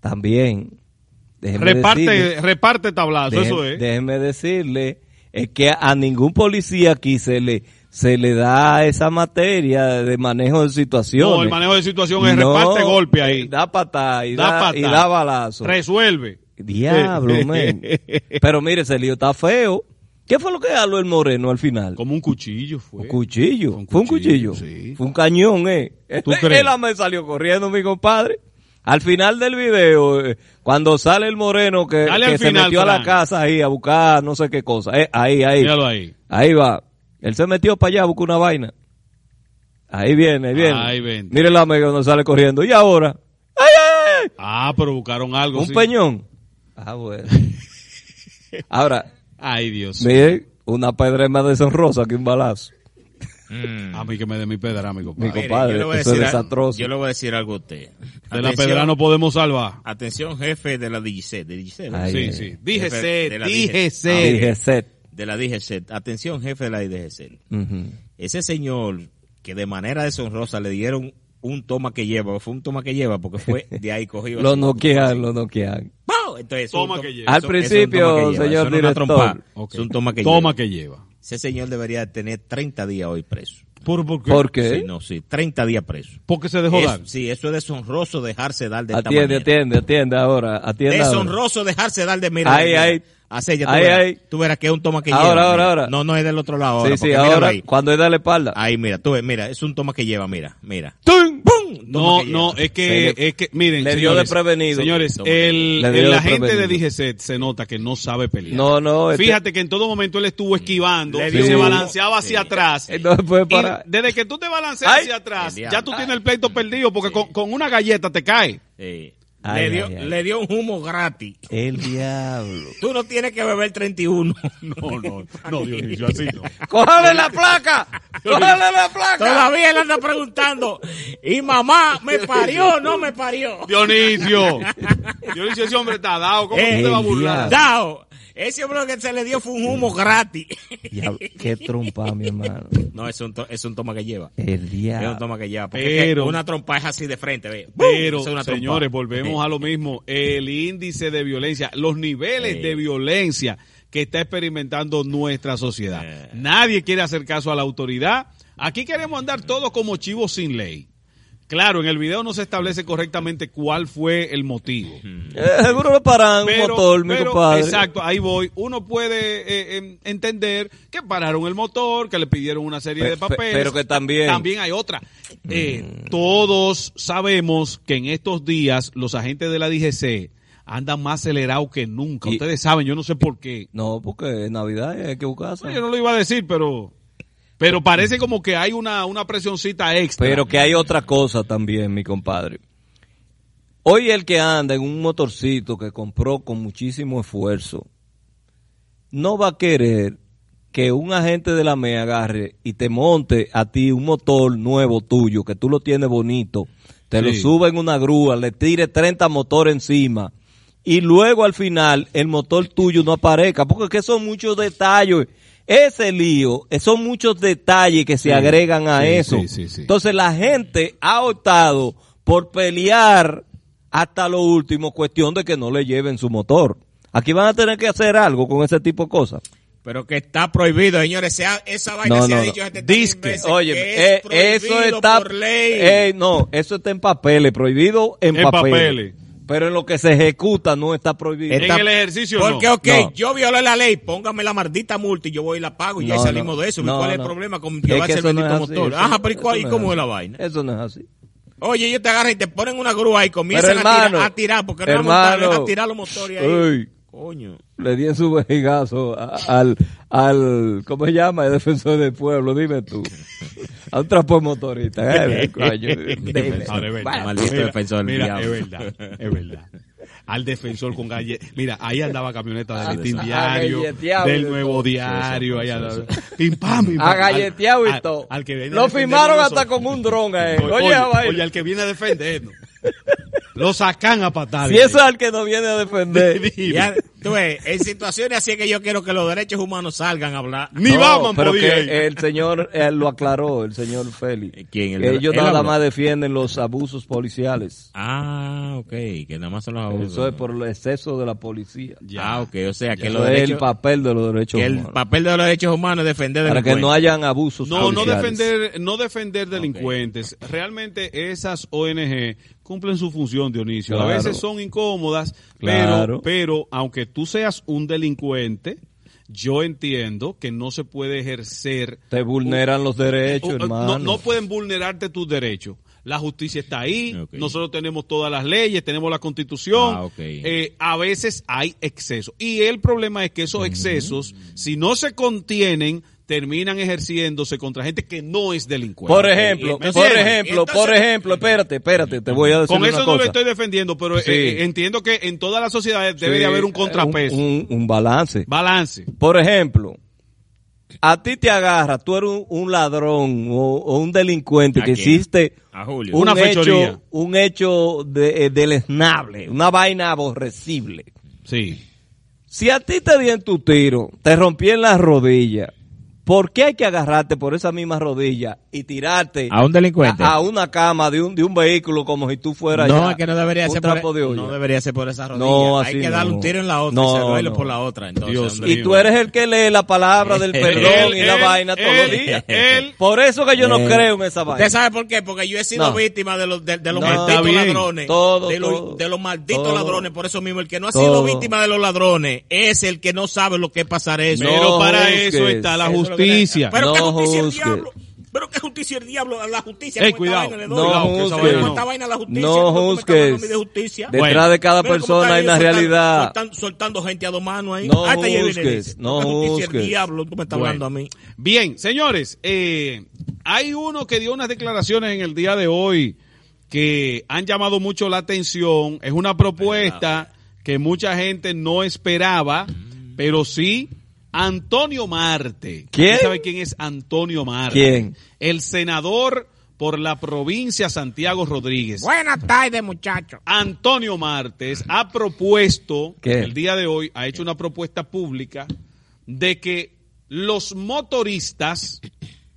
También. Déjeme Reparte, decirle- reparte tablazo, eso es. Déjeme decirle, es que a ningún policía aquí se le se le da esa materia de manejo de situaciones. No, el manejo de situación es No, reparte golpe ahí. Da patada y Da da, patá. y da balazo. Resuelve. Diablo, men. Pero mire, ese lío está feo. ¿Qué fue lo que habló el moreno al final? Como un cuchillo fue. Un cuchillo. Un Fue un cuchillo, sí. Fue un cañón, ¿eh? ¿Tú crees? Él me salió corriendo, mi compadre. Al final del video, eh, cuando sale el moreno que, que se final, metió a la casa ahí a buscar no sé qué cosa. Eh, ahí, ahí. Míralo ahí. Ahí va. Él se metió para allá a buscar una vaina. Ahí viene, ahí viene. Ahí ven. Mire la amiga donde sale corriendo. ¿Y ahora? ¡Ay, ay, ay! Ah, pero buscaron algo. Un sí. peñón. Ah, bueno. Ahora, Ay, Dios. mire, una pedra es más deshonrosa que un balazo. Mm. A mí que me dé mi pedra, amigo. Mi Mire, compadre, yo le voy a eso es desastroso. Yo le voy a decir algo a usted. De la pedra no podemos salvar. Atención, jefe de la DGC. De DGC, ¿no? Ay, Sí, sí. Díjese, de la díjese. De la DGC. Atención, jefe de la DGC. Ujú. Ese señor que de manera deshonrosa le dieron un toma que lleva, fue un toma que lleva porque fue de ahí cogido. Lo noquean, lo noquean. Entonces, Toma to- que lleva. Al principio, toma que lleva, señor director. Es un toma que Toma lleva. que lleva. Ese señor debería tener 30 días hoy preso. ¿Por, por qué? ¿Por qué? Sí, no, sí, 30 días preso. Porque se dejó Es- dar. sí, eso es deshonroso dejarse dar de esta Atiende, manera. atiende, atiende ahora. Atiende ahora. Deshonroso dejarse dar de mira. Ahí, ahí. Así, ya tú, Ahí, verás, ahí. tú verás que es un toma que Ahora, lleva. ahora, mira. ahora. No, no es del otro lado ahora. Sí, sí, ahora, Ahí. cuando es de la espalda. Ahí, mira, tú ves, mira, es un toma que lleva, mira, mira. ¡Tum! ¡Pum! Toma No, no, es que, le- es que, miren, le dio señores, desprevenido. Señores, Toma que el, el agente de. DGC se nota que no sabe pelear. No, no. este- Fíjate que en todo momento él estuvo esquivando y se balanceaba hacia Sí. atrás. no se puede Y parar. desde que tú te balanceas hacia atrás, ya tú tienes el pleito perdido porque con, con una galleta te cae. Sí. Ay, le, dio, ay, ay. le dio un humo gratis. El diablo. Tú no tienes que beber 31. No, no, no, Dionisio, así no. ¡Cójale la placa! ¡Cójale la placa! Todavía él anda preguntando. ¿Y mamá me parió o no me parió? Dionisio. Dionisio, ese hombre está dado. ¿Cómo Eh, tú te vas a burlar? diablo. Ese hombre lo que se le dio fue un humo gratis. Diablo, Qué trompa, mi hermano. No, es un, to- es un toma que lleva. El Es un diablo. toma que lleva. Porque Pero- es que una trompa es así de frente, ve. Pero, Esa es una trompa. señores, volvemos a lo mismo. El índice de violencia, los niveles Sí. de violencia que está experimentando nuestra sociedad. Eh. Nadie quiere hacer caso a la autoridad. Aquí queremos andar todos como chivos sin ley. Claro, en el video no se establece correctamente cuál fue el motivo. Eh, seguro le paran un Pero- motor, mi pero, compadre. Exacto, ahí voy. Uno puede eh, em, entender que pararon el motor, que le pidieron una serie Pe- de pe- papeles. pero que también- Mm. También hay otra. Eh, Todos sabemos que en estos días los agentes de la DGC andan más acelerados que nunca. Y- Ustedes saben, yo no sé por qué. No, porque en Navidad hay que buscarse. No, yo no lo iba a decir, pero... Pero parece como que hay una, una presioncita extra. Pero que hay otra cosa también, mi compadre. Hoy el que anda en un motorcito que compró con muchísimo esfuerzo, no va a querer que un agente de la ME agarre y te monte a ti un motor nuevo tuyo, que tú lo tienes bonito, te lo suba en una grúa, le tire 30 motores encima y luego al final el motor tuyo no aparezca, porque es que son muchos detalles. Ese lío, eh, son muchos detalles que se Sí, agregan a sí, eso. sí, sí, sí. Entonces la gente ha optado por pelear hasta lo último, cuestión de que no le lleven su motor. Aquí van a tener que hacer algo con ese tipo de cosas. Pero que está prohibido, señores. Se ha- esa vaina No, se no, ha no. dicho 70 mil Disque. veces Oye, que eh, es eso está por ley. eh, no, eso está en papeles, prohibido en, En papeles. papeles. Pero en lo que se ejecuta no está prohibido. En el ejercicio Porque, no. ok, No. yo violé la ley, póngame la maldita multa y yo voy y la pago y ya No, salimos no, de eso. ¿Y no, ¿Cuál es no. el problema con Es que llevarse el no bendito motor? Ajá, no- pero ¿y cuál- y no cómo es es la vaina? Eso no es así. Oye, ellos te agarran y te ponen una grúa y comienzan a, tirar, a tirar, porque no hermano, a tirar los motores ahí. uy. Coño. Le di en su vejigazo a- al, al, ¿cómo se llama? El defensor del pueblo, dime tú. A un trapo motorista. Eh, coño. Defensor, es verdad. Maldito Mira, defensor del mira, diablo. es verdad, es verdad. al defensor con galle. Mira, ahí andaba camioneta del Listín Ah, Diario, galleteado del de Nuevo. Diario, ahí andaba. Pim pam, pim pam. Agalleteado y Al- todo. Al que viene a Lo firmaron hasta con un dron a él. Oye, Oye, oye, vaina. al que viene a defendernos. Lo sacan a patar. Si eso es al que nos viene a defender. Ya, tú ves, en situaciones así es que yo quiero que los derechos humanos salgan a hablar. Ni No, vamos pero podía que el señor él lo aclaró, el señor Félix. ¿Quién? El Que de- ellos nada habló. más defienden los abusos policiales. Ah, ok, que nada más son los abusos. Eso es por el exceso de la policía. Ah, ok, o sea que los es el derechos, papel de los derechos que el humanos. papel de los derechos humanos es defender Para que no hayan abusos No, no defender, no defender delincuentes. Realmente esas ONG cumplen su función, Dionisio. A veces son incómodas, Claro. pero, pero aunque tú seas un delincuente, yo entiendo que no se puede ejercer. Te vulneran los derechos, no, hermano. no pueden vulnerarte tus derechos. La justicia está ahí, nosotros tenemos todas las leyes, tenemos la constitución. Ah. Eh, a veces hay excesos. Y el problema es que esos excesos, si no se contienen, terminan ejerciéndose contra gente que no es delincuente. Por ejemplo, ¿Me por ejemplo, por ejemplo, espérate, espérate, te voy a decir Con eso una no lo cosa. estoy defendiendo, pero eh, Sí. eh, entiendo que en todas las sociedades debe Sí, de haber un eh, contrapeso. Un, un- un balance. Balance. Por ejemplo, a ti te agarra, tú eres un, un ladrón o, o un delincuente ¿A que hiciste Una fechoría. hecho, un hecho de, eh, deleznable, una vaina aborrecible. Sí. Si a ti te di en tu tiro, te rompí en las rodillas, ¿por qué hay que agarrarte por esa misma rodilla y tirarte A un delincuente. a, a una cama de un, de un vehículo como si tú fueras No, ya es que no debería un ser trapo por, de olla? no debería ser por esa rodilla. No, Hay que darle no. un tiro en la otra No, y se duele no. por la otra. Entonces, Dios. Y tú eres el que lee la palabra del perdón y la él, vaina todos los días. Por eso que yo no Eh, creo en esa vaina. ¿Usted sabe por qué? Porque yo he sido No. víctima de los, de, de los No, malditos ladrones. Todo, de, los, todo. de los malditos Todo. ladrones. Por eso mismo, el que no ha Todo. sido víctima de los ladrones es el que no sabe lo que es pasar eso. Pero para eso está la que- justicia. Pero No qué justicia el diablo. Pero qué justicia el diablo. A la justicia. No que juzgues. vaina ¿Cómo no. Detrás de cada persona hay una realidad. Soltando, soltando gente a dos manos ahí. No juzgues, no ¿qué justicia el juzgues. diablo. Tú me estás Bueno. hablando a mí. Bien, señores, eh, hay uno que dio unas declaraciones en el día de hoy que han llamado mucho la atención. Es una propuesta que mucha gente no esperaba, pero sí Antonio Marte. ¿Quién? ¿Usted sabe quién es Antonio Marte? ¿Quién? El senador por la provincia Santiago Rodríguez. Buenas tardes, muchachos. Antonio Martes ha propuesto, ¿Qué? el día de hoy, ha hecho una propuesta pública de que los motoristas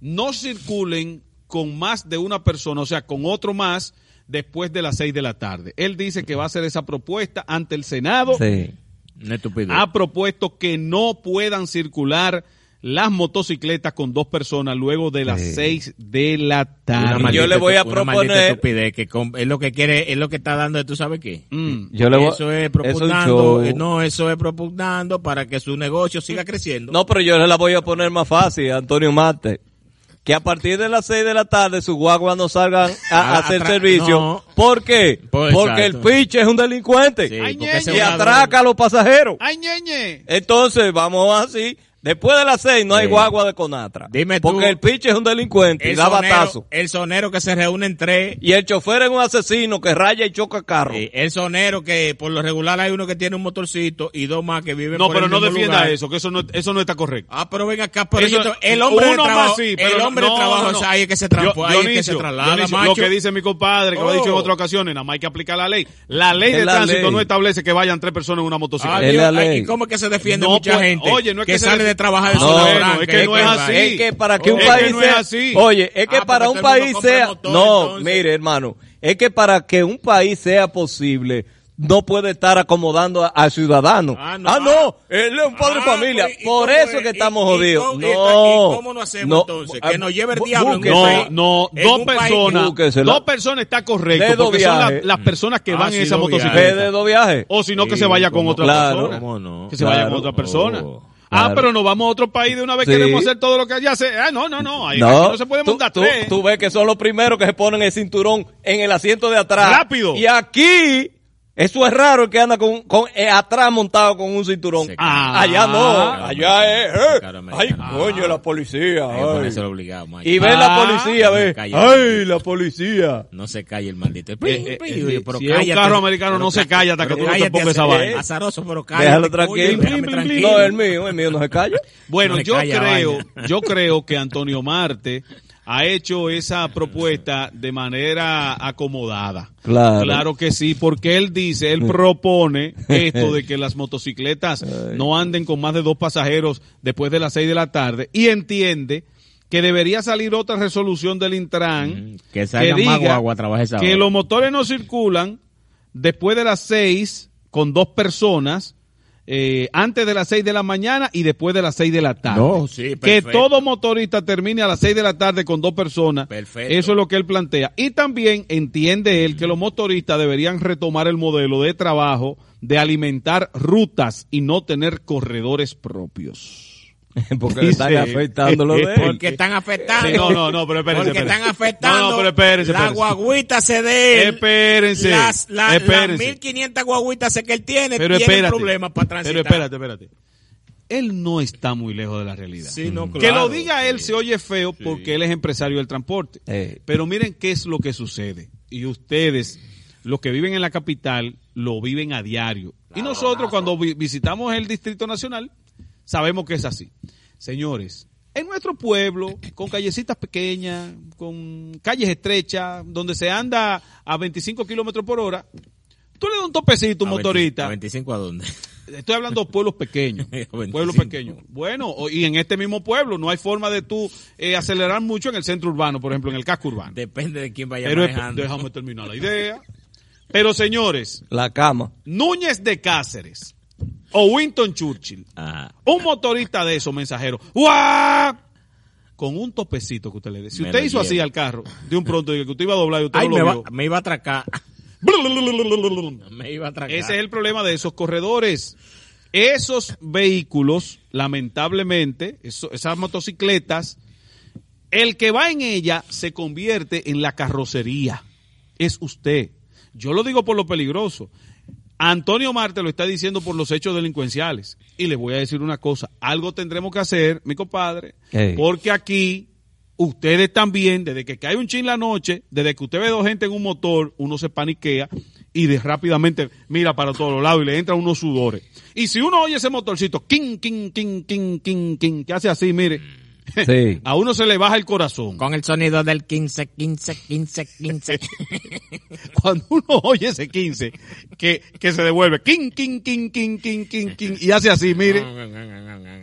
no circulen con más de una persona, o sea, con otro más, después de las seis de la tarde. Él dice que va a hacer esa propuesta ante el Senado. Sí. Ha propuesto que no puedan circular las motocicletas con dos personas luego de las Sí. seis de la tarde. maldita yo le voy a proponer- estupidez que es lo que quiere, es lo que está dando, ¿tú sabes qué? Mm. Yo le voy- eso es propugnando, eh, no, eso es propugnando para que su negocio siga creciendo. No, pero yo le la voy a poner más fácil, Antonio Marte. Que a partir de las 6 de la tarde sus guaguas no salgan a, a A- hacer servicio. no. ¿Por qué? Pues, Porque el piche es un delincuente. Sí, Ay, y atraca a los pasajeros. ¡Ay, ñeñe! Entonces, vamos así. Después de las 6 no hay Sí. guagua de Conatra. Dime tú. Porque el piche es un delincuente y El da sonero, batazo. el sonero que se reúne en tres. Y el chofer es un asesino que raya y choca carro. Sí, el sonero que por lo regular hay uno que tiene un motorcito y dos más que viven No, por pero el no mismo defienda lugar. eso, que eso no, eso no está correcto. Ah, pero ven acá, pero Eso- yo te- el hombre de uno trabajo, más sí, pero el hombre no, de trabajo, no, no. o sea, ahí es que se transpo- ahí es que se traslada, Dionisio, macho. Lo que dice mi compadre, que lo ha dicho en Oh. otras ocasiones, nada más hay que aplicar la ley. La ley Es de la tránsito ley. no establece que vayan tres personas en una Ah, motocicleta. Es la ley. ¿Y cómo es que se defiende mucha gente oye, no es que, que se de trabajar de No, franca, es que no es así. Es que para que un Es país que no es sea, así. oye, es que Ah, para un país sea, motor, no, entonces. mire hermano, es que para que un país sea posible, no puede estar acomodando a- al ciudadano. Ah, Ah, no. no, él es un padre Ah, de familia, pues, ¿y por eso es? que estamos ¿Y- y jodidos. y- no, y cómo no hacemos no, entonces? Que ah, nos lleve el diablo. No, no, dos personas. Dos personas está correcto, Dedo porque son la- las personas que Ah, van sí, en esa viajes. Motocicleta. de dos viajes. O si no, que Sí, se vaya con otra Claro. persona. ¿Cómo no? Que se vaya con otra persona. Oh. Ah, pero nos vamos a otro país de una vez Sí. queremos hacer todo lo que allá se. Ah, no, no, no. Ahí, No, no se puede tú, montar tú- tres. tú ves que son los primeros que se ponen el cinturón en el asiento de atrás. Rápido. Y aquí Eso es raro el que anda con, con eh, atrás montado con un cinturón. Ah. allá no, allá es, eh, ay, coño, la policía. Ay. obligado. Y ve la Ah. policía, ve, calla. ay, la policía. No se calle el maldito. Eh, eh, eh, pero si es un carro americano, Pero no se calla hasta que tú no te pongas esa vaina. Azaroso, pero cállate. Déjalo tranquilo. No, el mío, el mío no se calla. Bueno, No yo calla creo, vaina. yo creo que Antonio Marte ha hecho esa propuesta de manera acomodada. Claro. Claro que sí, porque él dice, él propone esto de que las motocicletas no anden con más de dos pasajeros después de las seis de la tarde y entiende que debería salir otra resolución del Intran Que salgan más guagua que los motores no circulan después de las seis con dos personas, eh, antes de las seis de la mañana y después de las seis de la tarde. No, sí, que todo motorista termine a las seis de la tarde con dos personas. Perfecto. Eso es lo que él plantea. Y también entiende él que los motoristas deberían retomar el modelo de trabajo de alimentar rutas y no tener corredores propios. Porque le están afectando lo de él. Porque están afectando. Sí, no, no, no, pero espérense, Porque espérense. están afectando. No, no, pero espérense, La espérense. guaguita se de él. Espérense, Las, la- espérense. las 1500 guaguitas que él tiene Pero tienen espérate. problemas para transitar. Pero espérate, espérate. Él no está muy lejos de la realidad. Sí, no, Que lo diga él se oye feo porque él es empresario del transporte. Eh. Pero miren qué es lo que sucede. Y ustedes, los que viven en la capital, lo viven a diario. Y nosotros cuando vi- visitamos el Distrito Nacional, sabemos que es así. Señores, en nuestro pueblo, con callecitas pequeñas, con calles estrechas, donde se anda a 25 kilómetros por hora, tú le das un topecito a un ¿A motorista. 25 a dónde? Estoy hablando de pueblos pequeños. 25. pueblos pequeños. Bueno, y en este mismo pueblo no hay forma de tú eh, acelerar mucho en el centro urbano, por ejemplo, en el casco urbano. Depende de quién vaya Pero manejando. déjame terminar la idea. Pero señores, La cama. Núñez de Cáceres o Winston Churchill, Ajá. un motorista de esos mensajeros, ¡guau! con un topecito que usted le dé. Si Me usted hizo así al carro, de un pronto, que usted iba a doblar y usted Ay, no me, lo va- vio. me iba a atracar. Me iba a atracar. Ese es el problema de esos corredores. Esos vehículos, lamentablemente, eso- esas motocicletas, el que va en ella se convierte en la carrocería. Es usted. Yo lo digo por lo peligroso. Antonio Marte lo está diciendo por los hechos delincuenciales. Y le voy a decir una cosa. Algo tendremos que hacer, mi compadre, porque aquí ustedes también, desde que cae un chin la noche, desde que usted ve dos gente en un motor, uno se paniquea y de rápidamente mira para todos los lados y le entran unos sudores. Y si uno oye ese motorcito, king, king, king, king, king, king, que hace así, mire, Sí. a uno se le baja el corazón. Con el sonido del 15, 15, 15, 15. Cuando uno oye ese 15, que, que se devuelve, king, king, king, king, king, king, king, y hace así, mire,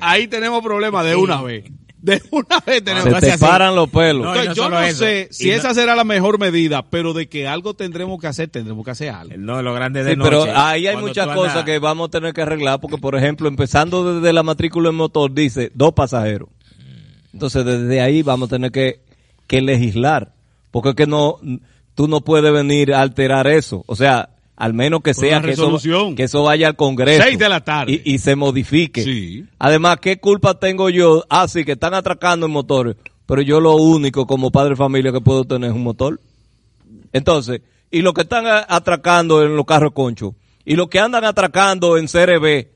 ahí tenemos problemas de una vez. De una vez tenemos Se te paran los pelos. No, y Entonces, no yo no eso. sé si Y no- esa será la mejor medida, pero de que algo tendremos que hacer, tendremos que hacer algo. No, lo grande de Sí, noche. pero ahí hay muchas cosas andas- que vamos a tener que arreglar porque, por ejemplo, empezando desde la matrícula en motor, dice dos pasajeros. Entonces, desde ahí vamos a tener que, que legislar. Porque es que no, tú no puedes venir a alterar eso. O sea, al menos que sea que eso, resolución. que eso vaya al Congreso. Seis de la tarde. Y, y se modifique. Sí. Además, ¿qué culpa tengo yo? Ah, sí, que están atracando en motores. Pero yo lo único como padre de familia que puedo tener es un motor. Entonces, y los que están atracando en los carros conchos, y los que andan atracando en CRB,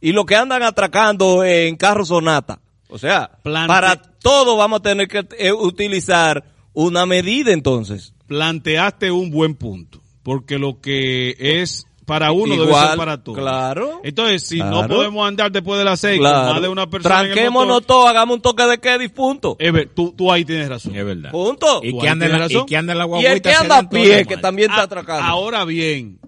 y los que andan atracando en carros sonata. O sea, Plante- para todo vamos a tener que eh, utilizar una medida entonces. Planteaste un buen punto, porque lo que es para uno debe ser para todos. claro. Entonces, si no podemos andar después de las seis con Claro. más de una persona Tranquémonos todos, hagamos un toque de queda y punto. tú, tú ahí tienes razón. Es verdad. Punto. Y que anda en la, razón. y que anda en la Y el que anda a pie, que también está Ah, atracando. Ahora bien,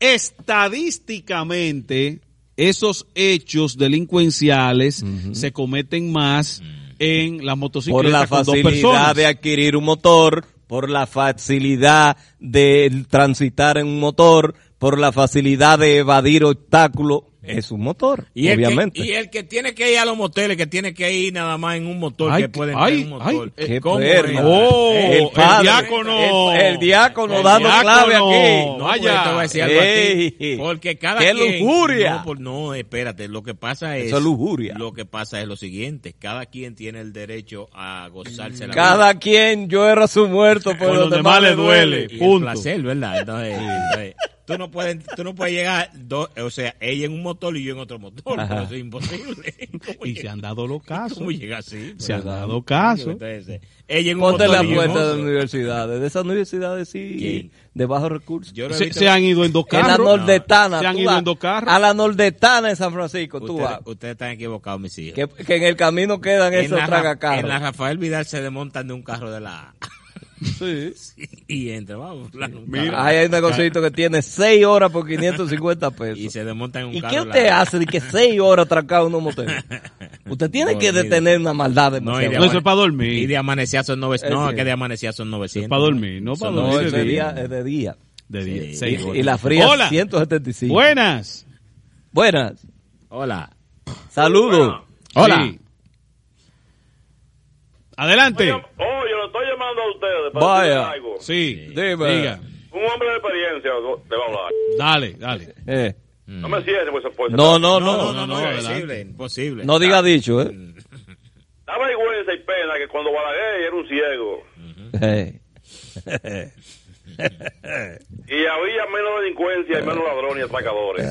estadísticamente, esos hechos delincuenciales se cometen más en las por motocicletas la con dos facilidad de adquirir un motor, por la facilidad de transitar en un motor, por la facilidad de evadir obstáculos, es un motor, Y el, obviamente. que, y el que tiene que ir a los moteles, que tiene que ir nada más en un motor, Ay, que puede ay, entrar en un motor. ay, qué. Oh, el, el diácono. el, el diácono El dando diácono. clave aquí. No, Vaya. pues, te voy a decir algo a ti, Ey, porque cada qué quien- lujuria. No, por- no, espérate, lo que pasa es Eso es lujuria. Lo que pasa es lo siguiente, cada quien tiene el derecho a gozarse la Cada vida. quien llora su muerto por Por donde donde más le le duele. duele. y el punto. placer, ¿verdad? Entonces, entonces, tú no puedes, tú no puedes llegar, dos, o sea, ella en un motor y yo en otro motor, Ajá. pero eso es imposible. ¿Cómo Y llega- se han dado los casos. ¿Cómo llega así? Se han dado casos. Entonces, ella en un Ponte motor la puerta de universidades. De esas universidades sí, de bajos recursos. Yo Se, visto- se han ido en dos En la carros. nordetana. Se han ido vas en dos carros. A la nordetana en San Francisco, tú Ustedes, vas. ustedes están equivocados, mis hijos. Que, que en el camino quedan en, esos tragacarros. en la Rafael Vidal se desmontan de un carro de la A. Sí. y entra, vamos, Mira, carro. ahí hay un negocito que tiene 6 horas por 550 pesos. Y se desmontan en un ¿Y carro qué usted A. hace de que 6 horas atracado en un motel? Usted tiene que Dormido. detener una maldad de No, No, eso es para dormir. Y de amanecía son 900. No, es que de amanecía son 900. para dormir, no para dormir. No, de es de día. Es de día. De día. Sí. Seis Y, horas. y la fría Hola. 175. Buenas. Buenas. Hola. Saludos. Hola. Sí. Adelante. Oye, lo estoy llamando a ustedes para Vaya. algo. Sí. Dime. Diga. Un hombre de experiencia te va a hablar. Dale, dale. Eh, No me cierres, pues, pues No, no, No, no. no, no, adelante. imposible, imposible. No diga dicho, ¿eh? Da vergüenza y pena que cuando Balaguer era un ciego Eh. y había menos delincuencia y menos ladrones y atracadores.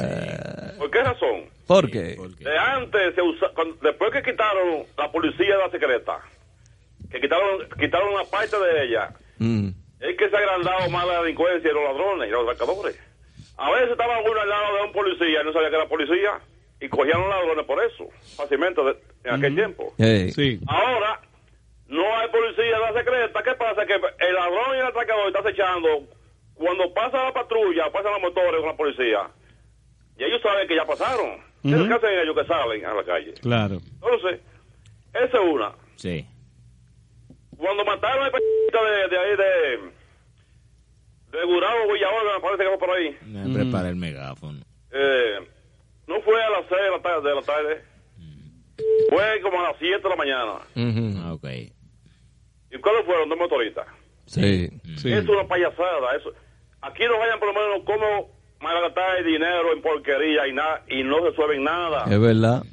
¿Por qué razón? ¿Por qué? De antes, se usa, cuando- después que quitaron la policía de la secreta, que quitaron, quitaron una parte de ella, Mm. es que se ha agrandado más la delincuencia y los ladrones y los atracadores. A veces estaba uno al lado de un policía y no sabía que era policía y cogían los ladrones por eso, fácilmente de- en aquel tiempo. Eh. Sí. Ahora, no hay policía de la secreta. ¿Qué pasa? Que el ladrón y el atracador están acechando. Cuando pasa la patrulla, pasan los motores con la policía. Y ellos saben que ya pasaron. ¿Qué es lo que hacen ellos que salen a la calle? Claro. Entonces, esa es una. Sí. Cuando mataron a de, de ahí de... De Gurabo, Villahoga, me parece que fue por ahí. Me prepara el megáfono. Eh, no fue a las 6 de la tarde. De la tarde. Fue como a las 7 de la mañana. Ah, ok. ¿Y cuáles fueron? Dos motoristas. Sí. Sí. Es una payasada. Eso. Aquí no vayan por lo menos como malgastar dinero en porquería y nada y no resuelven nada. Es verdad.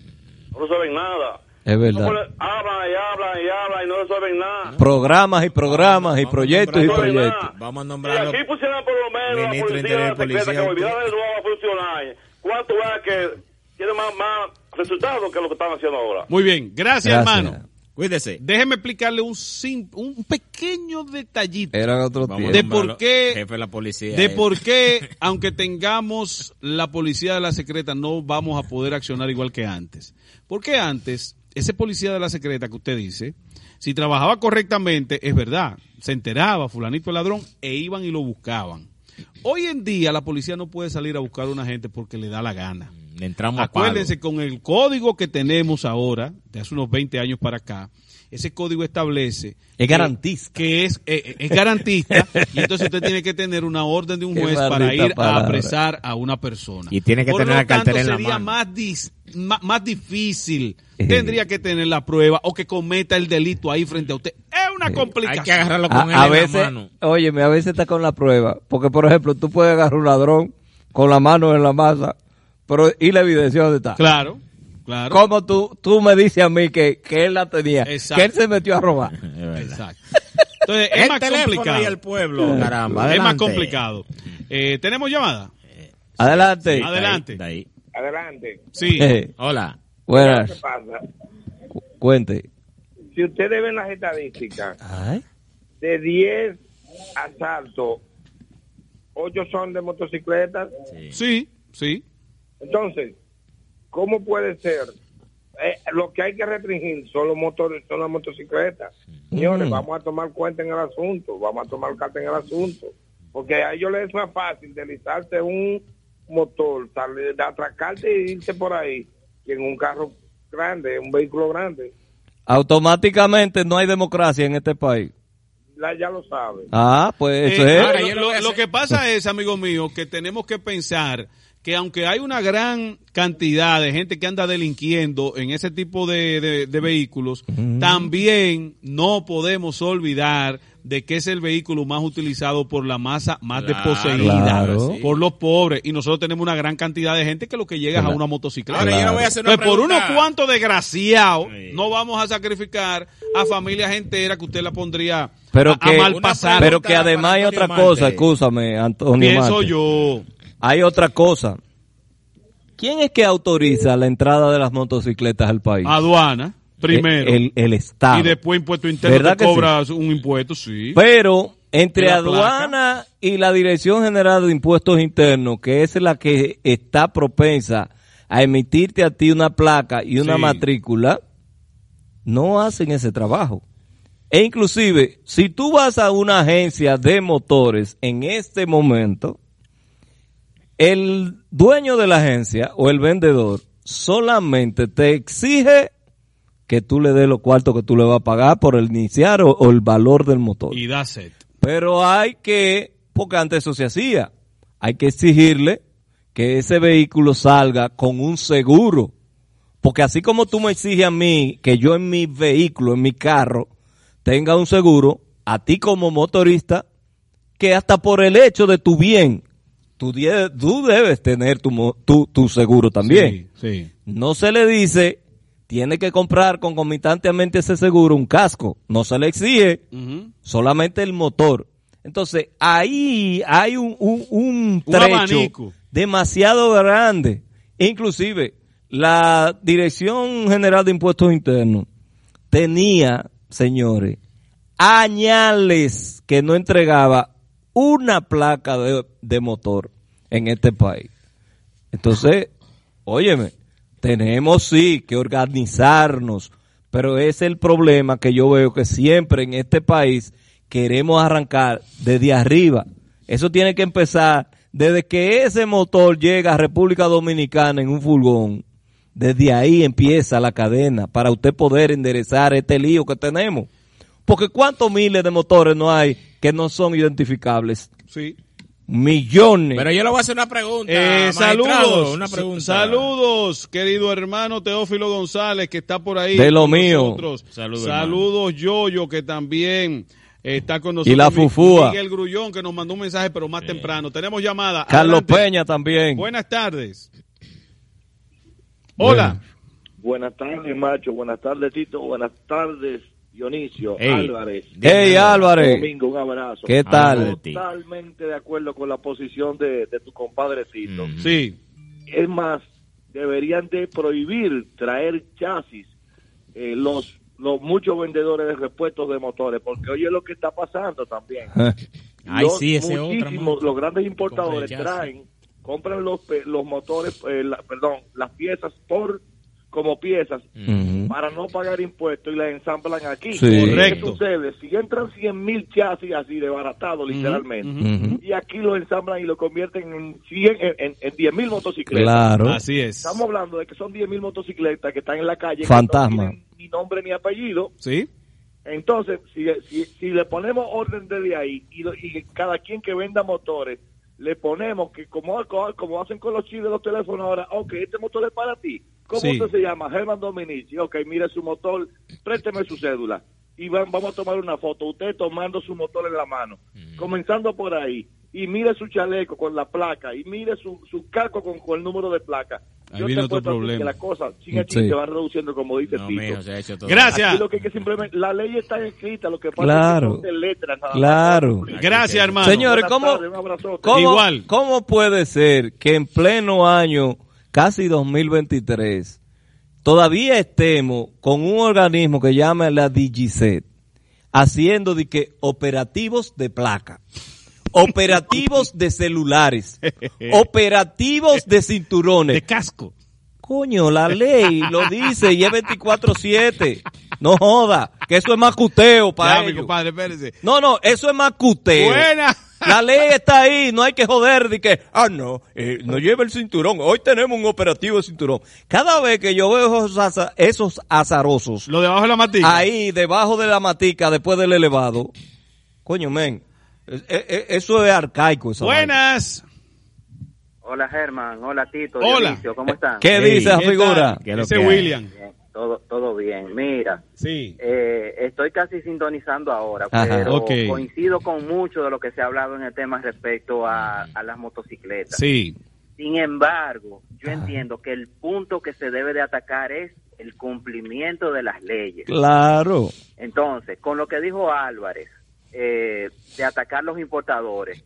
No resuelven nada. Es verdad. hablan y hablan y hablan y no resuelven nada. Programas y programas y proyectos y nombrar- proyectos. Vamos a Si nombrarlo. aquí pusieran por lo menos la Ministro policía, Interior la Policía, secreta que de nuevo a funcionar, ¿cuánto es que tiene más, más resultados que lo que están haciendo ahora? Muy bien. Gracias, Gracias. hermano. Cuídese. Déjeme explicarle un, sim- un pequeño detallito Era otro de por qué- Jefe de la policía. de eh. por qué, aunque tengamos la policía de la secreta, no vamos a poder accionar igual que antes. Porque antes, ese policía de la secreta que usted dice, si trabajaba correctamente, es verdad, se enteraba, fulanito el ladrón, e iban y lo buscaban. Hoy en día la policía no puede salir a buscar a una gente porque le da la gana. Le entramos a palo. Acuérdense, con el código que tenemos ahora, de hace unos 20 años para acá, ese código establece... Es garantista. Que es, eh, es garantista, y entonces usted tiene que tener una orden de un juez para ir a apresar a una persona. Y tiene que Por tener la cartera en la sería. Más, más, más difícil. Tendría que tener la prueba o que cometa el delito ahí frente a usted. Es una Hay complicación. que agarrarlo con él A, a en veces, la mano. óyeme, a veces está con la prueba. Porque, por ejemplo, tú puedes agarrar un ladrón con la mano en la masa, pero ¿y la evidencia dónde está? Claro, claro. ¿Cómo tú, tú me dices a mí que, que él la tenía? Exacto. Que él se metió a robar. Exacto. Entonces, es El más complicado. y el pueblo, caramba. Es más complicado. Eh, ¿Tenemos llamada? Adelante. Sí, Adelante. está ahí, Adelante. Sí. Eh, Hola. ¿Qué buenas. pasa? Cu- Cuente. Si ustedes ven las estadísticas, Ay. de 10 asaltos, 8 son de motocicletas. Sí, sí. Entonces, ¿cómo puede ser? Eh, lo que hay que restringir son los motores, son las motocicletas. Señores, vamos a tomar cuenta en el asunto, vamos a tomar carta en el asunto. Porque a ellos les es más fácil deslizarse un motor, salir, de atracarte e irse por ahí, que en un carro grande, un vehículo grande. Automáticamente no hay democracia en este país. La, ya lo sabe. Ah, pues eso Eh, es. ahora, yo lo, que pasa es, amigo mío, que tenemos que pensar que aunque hay una gran cantidad de gente que anda delinquiendo en ese tipo de, de- de vehículos, también no podemos olvidar de que es el vehículo más utilizado por la masa más Claro, desposeída, claro. por los pobres. Y nosotros tenemos una gran cantidad de gente que lo que llega es a una motocicleta. Ahora yo le voy a hacer una Pues por unos cuantos desgraciados, Sí. no vamos a sacrificar a familias enteras que usted la pondría Pero a, mal pasar. pero que además hay otra Marte. cosa, escúchame, Antonio Pienso Marte. yo. Hay otra cosa. ¿Quién es que autoriza la entrada de las motocicletas al país? Aduana, primero. El, el Estado. Y después impuesto interno ¿Verdad te que sí? cobras un impuesto, sí. Pero entre ¿Y la aduana y la Dirección General de Impuestos Internos, que es la que está propensa a emitirte a ti una placa y una Sí. matrícula, no hacen ese trabajo. E inclusive, si tú vas a una agencia de motores en este momento, el dueño de la agencia o el vendedor solamente te exige que tú le des los cuartos que tú le vas a pagar por el iniciar o, o el valor del motor. Y da set. Pero hay que, porque antes eso se hacía, hay que exigirle que ese vehículo salga con un seguro. Porque así como tú me exiges a mí que yo en mi vehículo, en mi carro, tenga un seguro, a ti como motorista, que hasta por el hecho de tu bien, tú, tú debes tener tu, tu, tu seguro también. Sí, sí. No se le dice, tiene que comprar concomitantemente ese seguro un casco. No se le exige solamente el motor. Entonces, ahí hay un, un, un trecho demasiado grande. Inclusive, la Dirección General de Impuestos Internos tenía, señores, añales que no entregaba una placa de, de motor en este país. Entonces, óyeme, tenemos sí que organizarnos, pero es el problema que yo veo que siempre en este país queremos arrancar desde arriba. Eso tiene que empezar desde que ese motor llega a República Dominicana en un furgón. Desde ahí empieza la cadena para usted poder enderezar este lío que tenemos. Porque cuántos miles de motores no hay que no son identificables. Sí. Millones. Pero yo le voy a hacer una pregunta. Eh, saludos, Una pregunta. saludos, querido hermano Teófilo González, que está por ahí. De lo mío. nosotros. Saludos, Saludos, Yoyo, que también está con nosotros. Y la Fufúa. Miguel Grullón, que nos mandó un mensaje, pero más temprano. Tenemos llamada. Carlos Adelante. Peña también. Buenas tardes. Hola. Buenas tardes, macho. Buenas tardes, Tito. Buenas tardes, Dionisio. Álvarez. Hey, Álvarez. Domingo, un abrazo. ¿Qué tal? Totalmente de acuerdo con la posición de, de tu compadre Tito. Sí. Es más, deberían de prohibir traer chasis eh, los los muchos vendedores de repuestos de motores, porque oye lo que está pasando también. Ay, Los sí, ese muchísimos, mano. los grandes importadores traen, compran los, pe- los motores, eh, la- perdón, las piezas por como piezas para no pagar impuestos y las ensamblan aquí. Sí. ¿Qué Correcto. sucede? Si entran 100 mil chasis así de baratado, literalmente, y aquí lo ensamblan y lo convierten en 100, en, en, en 10 mil motocicletas. Claro. Así es. Estamos hablando de que son 10 mil motocicletas que están en la calle. que Fantasma. no tienen ni nombre ni apellido. Sí. Entonces, si, si, si le ponemos orden desde ahí y, lo- y cada quien que venda motores, le ponemos que como, como hacen con los chips de los teléfonos ahora, ok, este motor es para ti. ¿Cómo Sí. usted se llama? Germán Dominici. Ok, mire su motor, présteme su cédula. Y van- vamos a tomar una foto, usted tomando su motor en la mano, comenzando por ahí. Y mire su chaleco con la placa, y mire su, su casco con, con el número de placa. Ahí Yo viene te otro apuesto a ti problema. que la cosa, sin Sí. se va reduciendo, como dice No, Tito. mijo, se ha hecho todo. Gracias. Aquí lo que que simplemente, la ley está escrita, lo que pasa Claro. es que letras. nada más. Claro. Gracias, hermano. Señores, ¿cómo, tardes, cómo, Igual. ¿cómo puede ser que en pleno año, casi 2023, todavía estemos con un organismo que llama la DigiSet, haciendo de que operativos de placa, operativos de celulares, operativos de cinturones, De casco. Coño, la ley lo dice y es 24-7. No joda, que eso es macuteo para Ya, mi compadre, espérese. No, no, eso es macuteo. Buena. La ley está ahí, no hay que joder de que, ah, no, eh, no lleve el cinturón. Hoy tenemos un operativo de cinturón. Cada vez que yo veo esos, aza- esos azarosos Lo debajo de la matica. ahí debajo de la matica después del elevado, coño, men, es- es- es- eso es arcaico. esa vaina. Buenas. Hola Germán, hola Tito, Hola. Dionisio, ¿cómo están? ¿Qué dice esa ¿Qué figura? ¿Qué hay? William. Bien, todo, todo bien. Mira, Sí. eh, estoy casi sintonizando ahora, Ajá. pero Ok. coincido con mucho de lo que se ha hablado en el tema respecto a, a las motocicletas. Sí. Sin embargo, yo entiendo que el punto que se debe de atacar es el cumplimiento de las leyes. Claro. Entonces, con lo que dijo Álvarez, eh, de atacar los importadores,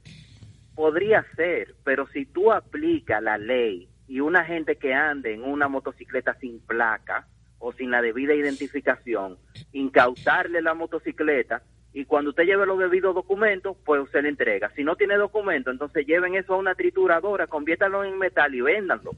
podría ser, pero si tú aplicas la ley y una gente que ande en una motocicleta sin placa o sin la debida identificación, incautarle la motocicleta y cuando usted lleve los debidos documentos, pues usted le entrega. Si no tiene documento, entonces lleven eso a una trituradora, conviértanlo en metal y véndanlo.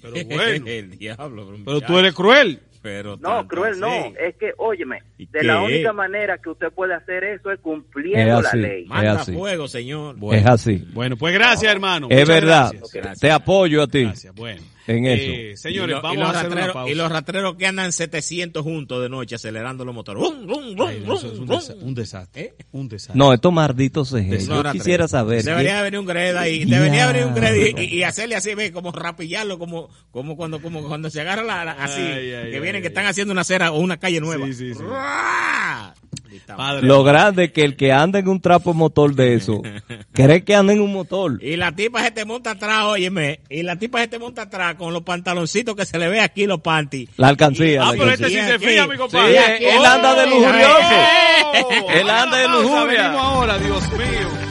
Pero bueno. el diablo. Pero tú eres cruel. Pero No, tanto cruel no, es que, óyeme, de qué? la única manera que usted puede hacer eso es cumpliendo Es la ley. Manda así. fuego, señor. es así. Bueno, pues gracias, hermano. Es Muchas verdad. gracias. Te apoyo a ti. Gracias. Bueno. En eso. Eh, señores, y, lo- vamos y los a hacer una ratreros, pausa. y los ratreros que andan 700 juntos de noche acelerando los motores. ¡Rum, rum, rum, Ay, no, eso es un, rum, desa- un desastre. ¿Eh? Un desastre. No, estos malditos. Los Yo quisiera saber. Debería ¿qué- venir un greda y debería venir un greda y, y- y hacerle así, ve, como rapillarlo, como, como cuando, como cuando se agarra la, la- así, Ay, ay, que ay, vienen ay. que están haciendo una acera o una calle nueva. Sí, sí, sí. Lo grande que el que anda en un trapo motor de eso, cree que anda en un motor. Y la tipa se te monta atrás, óyeme, y la tipa se te monta atrás con los pantaloncitos que se le ve aquí los panties. La alcancía. Ah, la pero este sí se fía, mi compadre. Sí, él- anda de lujurioso. Él anda de lujuria. Ahora, Dios mío.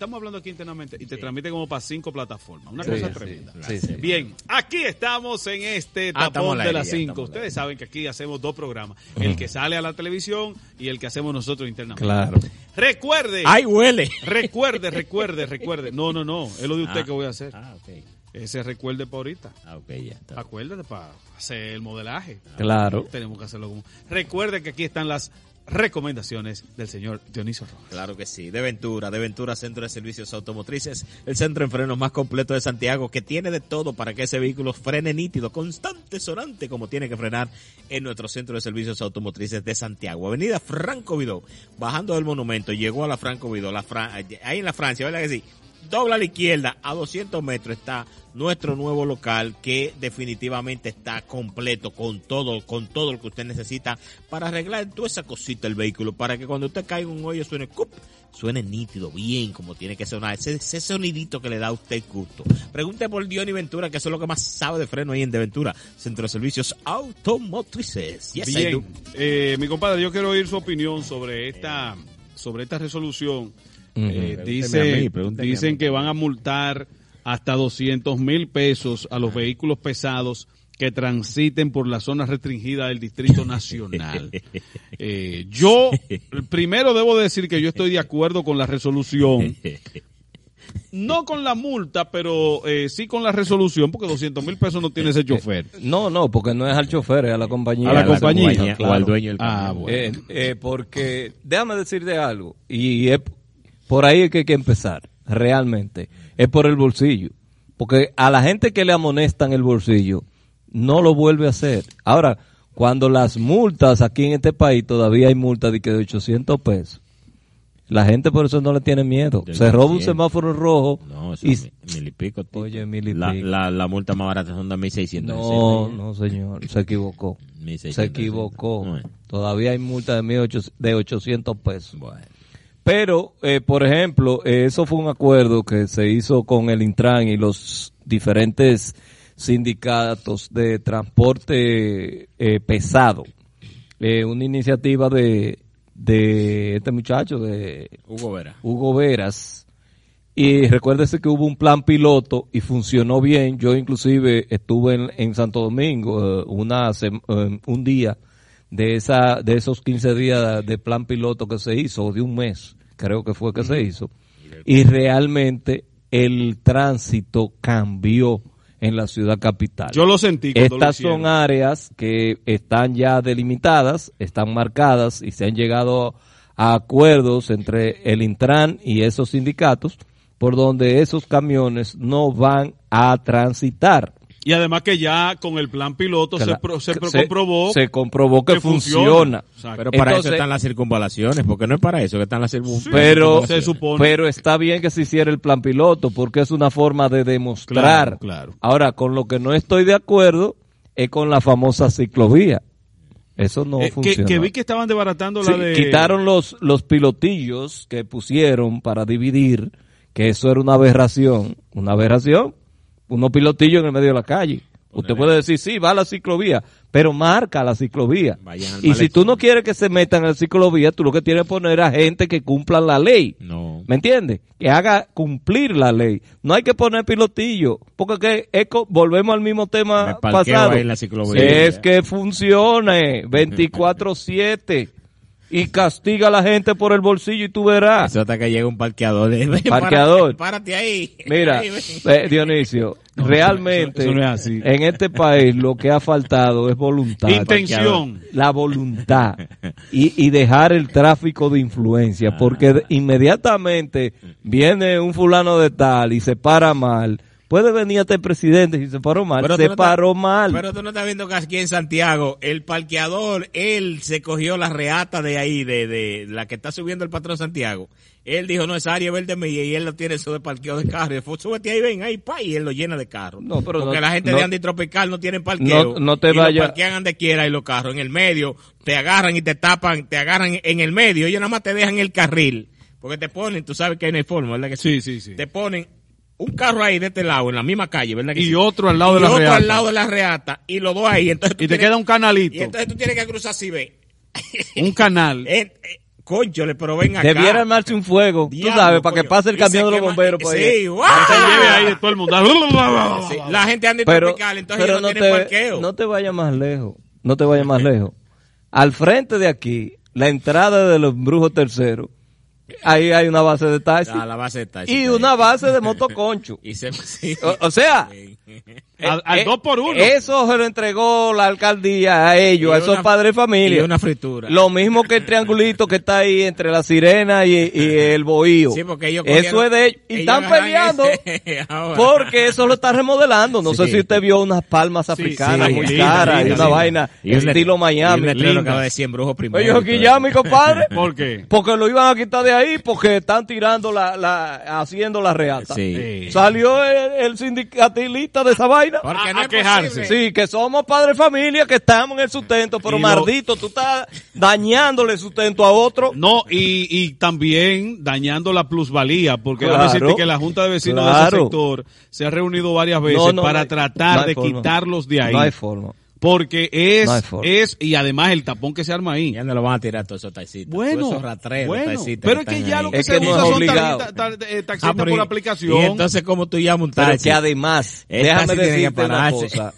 Estamos hablando aquí internamente y te transmite como para cinco plataformas. Una Sí, cosa sí, tremenda. sí, sí. Bien, aquí estamos en este Ah, tapón de las cinco. Ustedes saben que aquí hacemos dos programas. El que sale a la televisión y el que hacemos nosotros internamente. Claro. Recuerde. ¡Ay, huele! Recuerde, recuerde, recuerde. No, no, no. Es lo de usted Ah. que voy a hacer. Ah, ok. Ese recuerde para ahorita. Ah, ok, ya está. Acuérdate para hacer el modelaje. Claro. Tenemos que hacerlo como. Recuerde que aquí están las recomendaciones del señor Dionisio Rojas. Claro que sí. De Ventura, de Ventura Centro de Servicios Automotrices, el centro en frenos más completo de Santiago, que tiene de todo para que ese vehículo frene nítido, constante, sonante, como tiene que frenar en nuestro centro de servicios automotrices de Santiago. Avenida Franco Vidó, bajando del monumento, llegó a la Franco Vidó, la Fra- ahí en la Francia, ¿verdad que sí? Dobla a la izquierda, a 200 metros está nuestro nuevo local que definitivamente está completo con todo, con todo lo que usted necesita para arreglar toda esa cosita del vehículo, para que cuando usted caiga en un hoyo suene cup, suene nítido, bien, como tiene que sonar, ese, ese sonidito que le da a usted gusto. Pregunte por Diony Ventura, que eso es lo que más sabe de freno ahí en De Ventura, Centro de Servicios Automotrices. Yes, Bien, eh, mi compadre, yo quiero oír su opinión sobre esta, sobre esta resolución. Eh, dice, mí, a dicen que van a multar hasta 200 mil pesos a los vehículos pesados que transiten por la zona restringida del Distrito Nacional. Eh, yo, primero debo decir que yo estoy de acuerdo con la resolución. No con la multa, pero eh, sí con la resolución, porque 200 mil pesos no tiene ese chofer. No, no, porque no es al chofer, es a la compañía. A la compañía. o al dueño del Ah, bueno. Eh, eh, porque, déjame decirte algo, y es, por ahí es que hay que empezar, realmente, es por el bolsillo. Porque a la gente que le amonestan el bolsillo, no lo vuelve a hacer. Ahora, cuando las multas aquí en este país, todavía hay multas de que de 800 pesos. La gente por eso no le tiene miedo. Se roba un 800. semáforo rojo. No, eso y, es mi- mil y pico. tío. Oye, mil y la, pico. la, la multa más barata son de 1600. No, no, señor, se equivocó. 1600. Se equivocó. Bueno. Todavía hay multa de, 1800 de 800 pesos. Bueno. Pero, eh, por ejemplo, eh, eso fue un acuerdo que se hizo con el Intran y los diferentes sindicatos de transporte eh, pesado. Eh, una iniciativa de, de este muchacho, de Hugo Vera. Hugo Veras. Y recuérdese que hubo un plan piloto y funcionó bien. Yo inclusive estuve en, en Santo Domingo una un día de esa de esos 15 días de plan piloto que se hizo, o de un mes, creo que fue que se hizo, y realmente el tránsito cambió en la ciudad capital. Yo lo sentí lo Estas son áreas que están ya delimitadas, están marcadas y se han llegado a acuerdos entre el Intran y esos sindicatos por donde esos camiones no van a transitar. Y además que ya con el plan piloto se, la- pro- se se- comprobó se comprobó que funciona. Exacto. Pero para Entonces- eso están las circunvalaciones, porque no es para eso que están las circunvalaciones. pero, se supone. pero está bien que se hiciera el plan piloto porque es una forma de demostrar. Claro, claro. Ahora, con lo que no estoy de acuerdo es con la famosa ciclovía. Eso no Eh, que, funciona. que vi que estaban desbaratando Sí, la de... Quitaron los, los pilotillos que pusieron para dividir, que eso era una aberración. Una aberración. Unos pilotillos en el medio de la calle. Usted puede decir, sí, va a la ciclovía, pero marca la ciclovía. Y si tú no quieres que se metan en la ciclovía, tú lo que tienes que poner a gente que cumpla la ley. No. ¿Me entiendes? Que haga cumplir la ley. No hay que poner pilotillo, porque que es co- volvemos al mismo tema pasado. ahí en la ciclovía. es que funcione 24/7 y castiga a la gente por el bolsillo y tú verás. Eso hasta que llega un parqueador. eh, Parqueador. Párate, párate ahí. Mira, Ahí, eh, Dionisio, realmente eso no es así. en este país lo que ha faltado es voluntad. Intención. La voluntad y, y dejar el tráfico de influencia, porque de- inmediatamente viene un fulano de tal y se para mal. Puede venir hasta el presidente y se paró mal. Pero se no paró mal. Pero tú no estás viendo que aquí en Santiago, el parqueador, él se cogió la reata de ahí, de, de la que está subiendo el patrón Santiago. Él dijo, no, esa área verde mía y él lo tiene eso de parqueo de carro. Y después, súbete ahí, ven, ahí, pa, y él lo llena de carros. No, pero Porque no- la gente no- de Andy Tropical no tienen parqueo. No- no te y lo vaya- parquean donde quiera y los carros. En el medio, te agarran y te tapan, te agarran en el medio. Ellos nada más te dejan el carril. Porque te ponen, tú sabes que hay una forma, ¿verdad? Que Sí, sí, sí. Te ponen un carro ahí de este lado, en la misma calle, ¿verdad? Que Y sí? otro al lado de Y la otro reata. al lado de la reata. Y los dos ahí. Entonces tú Y te tienes- queda un canalito, Y entonces tú tienes que cruzar así, ve. un canal. Eh, eh, conchole, pero ven acá. Debiera armarse un fuego, tú Diablo, sabes, para que pase el camión de los bomberos por ahí. Sí, ¡guau! Que se lleve ahí de todo el mundo. Sí, La gente anda pero, tropical, entonces pero no, no, tienen te, parqueo. no te vayas más lejos, no te vayas más lejos. Al frente de aquí, la entrada de los brujos terceros, ahí hay una base de taxi Ah, la base de taxi y una base de motoconcho. Y se, sí. O, o sea, Al, al eh, dos por uno. eso se lo entregó la alcaldía a ellos, Y a esos una- padres de familia. y una fritura. Lo mismo que el triangulito que está ahí entre la sirena y, y el bohío. Sí, porque ellos Eso es de ellos. Y ellos están peleando ese porque eso lo está remodelando. No sé si usted vio unas palmas africanas sí, muy linda, caras y una linda. vaina Y un estilo y un Miami. que va de 100 brujos primero. Oye, aquí ya, mi compadre. ¿Por qué? Porque lo iban a quitar de ahí porque están tirando la, la haciendo la reata. Sí. Salió el, el sindicatilista de esa vaina. Porque A- no a quejarse. Sí, que somos padres de familia, que estamos en el sustento, pero Y lo- maldito, tú estás dañándole el sustento a otro. No, y, y también dañando la plusvalía, porque Claro. que la Junta de Vecinos de ese sector se ha reunido varias veces No, no, para no hay- tratar de forma. quitarlos de ahí. No hay forma. Porque es, No es, y además el tapón que se arma ahí. Ya no lo van a tirar todos esos taxistas. Bueno, todos esos ratreros, bueno, taxistas pero es que ya ahí. lo que Es se que no usa es son eh, taxistas Ah, pero por y- aplicación. Y entonces, ¿cómo tú llamas un Pero taxi? que además, El déjame decirte una pararse. cosa.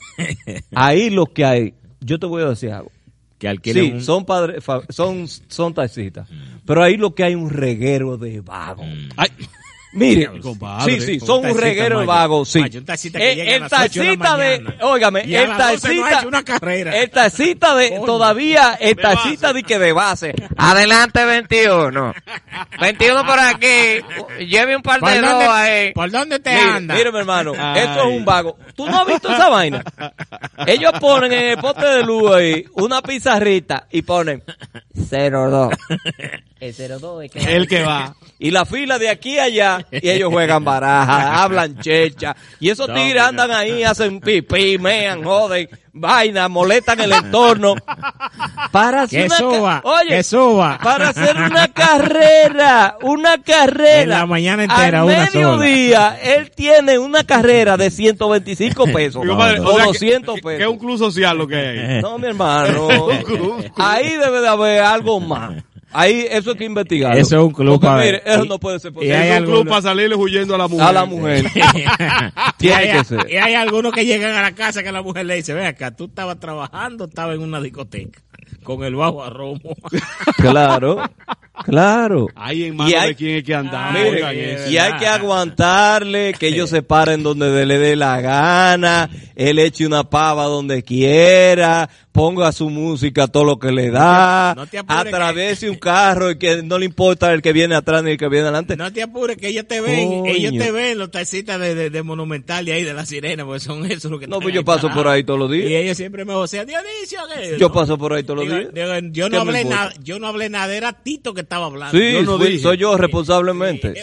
Ahí lo que hay, yo te voy a decir algo. Que alquilen Sí, un- son padres, fa- son, son taxistas. Pero ahí lo que hay un reguero de vagos. Ay, Mire, compadre, sí, sí, son un reguero de vagos, sí. Macho, un taxista que Eh, llega a el las ocho de óigame, Y a el las no una carrera. el taxista de, todavía, el De base. de que de base. Adelante 21. 21 por aquí. Lleve un par ¿Por de dos ahí. ¿Por dónde te Mire, anda? mire, mi hermano, Ay. esto es un vago. ¿Tú no has visto esa vaina? Ellos ponen en el poste de luz ahí una pizarrita y ponen 02. El 02 es que el que va. y la fila de aquí a allá, y ellos juegan baraja, hablan checha, y esos No, tigres andan ahí, hacen pipí, mean, joden, vaina, molestan el entorno. Para hacer Que una ca- suba, oye, que suba. para hacer una carrera, una carrera. En la mañana entera, Al una sola. mediodía, él tiene una carrera de 125 pesos. O o sea, que- 200 que, que es pesos. un club social lo que hay. No, mi hermano. Ahí debe de haber algo más. Ahí eso hay que investigar. Eso es un club Porque, para- mire, eso y- no puede ser y posible. hay es un club para salirle huyendo a la mujer. A la mujer. y, Tiene hay, que ser. y hay algunos que llegan a la casa que la mujer le dice, ve acá, tú estabas trabajando, estabas en una discoteca. con el bajo a Romo. Claro, claro. Ahí en manos hay- de quién es que andamos. Mire, eso. y hay que aguantarle que ellos se paren donde le dé la gana, él eche una pava donde quiera, ponga su música todo lo que le da, No te apures atravese un carro y que no le importa el que viene atrás ni el que viene adelante. No te apures que ellos te ven, Coño. ellos te ven los taxitas de, de, de Monumental y ahí de la Sirena, porque son esos los que No, pues yo paso por ahí todos los días. Y ellos siempre me vocean, Dionisio, ¿qué? Yo No. paso por ahí todos los Digo- días. digo, yo ¿Qué no hablé nada, yo no hablé nada, era Tito que estaba hablando. Sí, Yo no fui- dije. soy yo responsablemente.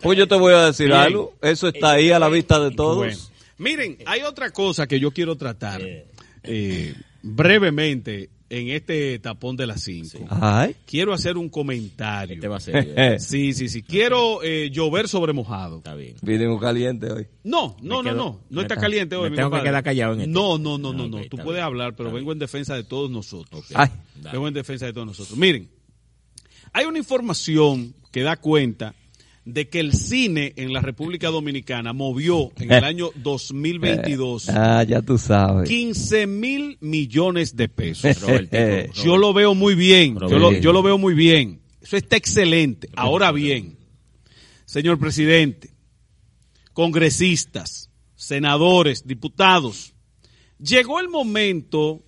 Pues yo te voy a decir Bien. algo, eso está ahí a la vista de todos. Bueno. Miren, hay otra cosa que yo quiero tratar eh, brevemente en este tapón de las 5. Ay. Quiero hacer un comentario. Este va a ser- sí, sí, sí. Quiero eh, llover sobre mojado. Está bien. Vinimos caliente hoy. No, no, no, quedo- no. No me está caliente hoy. me mi tengo que compadre. quedar callado en esto. No, no, no, no, no. ok, Tú está puedes bien. hablar, pero Está vengo en defensa de todos nosotros. Ay. Vengo en defensa de todos nosotros. Miren, hay una información que da cuenta de que el cine en la República Dominicana movió en el año 2022 Ah, ya tú sabes. 15 mil millones de pesos. Yo lo veo muy bien. Yo lo, Robertico. yo lo veo muy bien. Eso está excelente. Ahora bien, señor presidente, congresistas, senadores, diputados, llegó el momento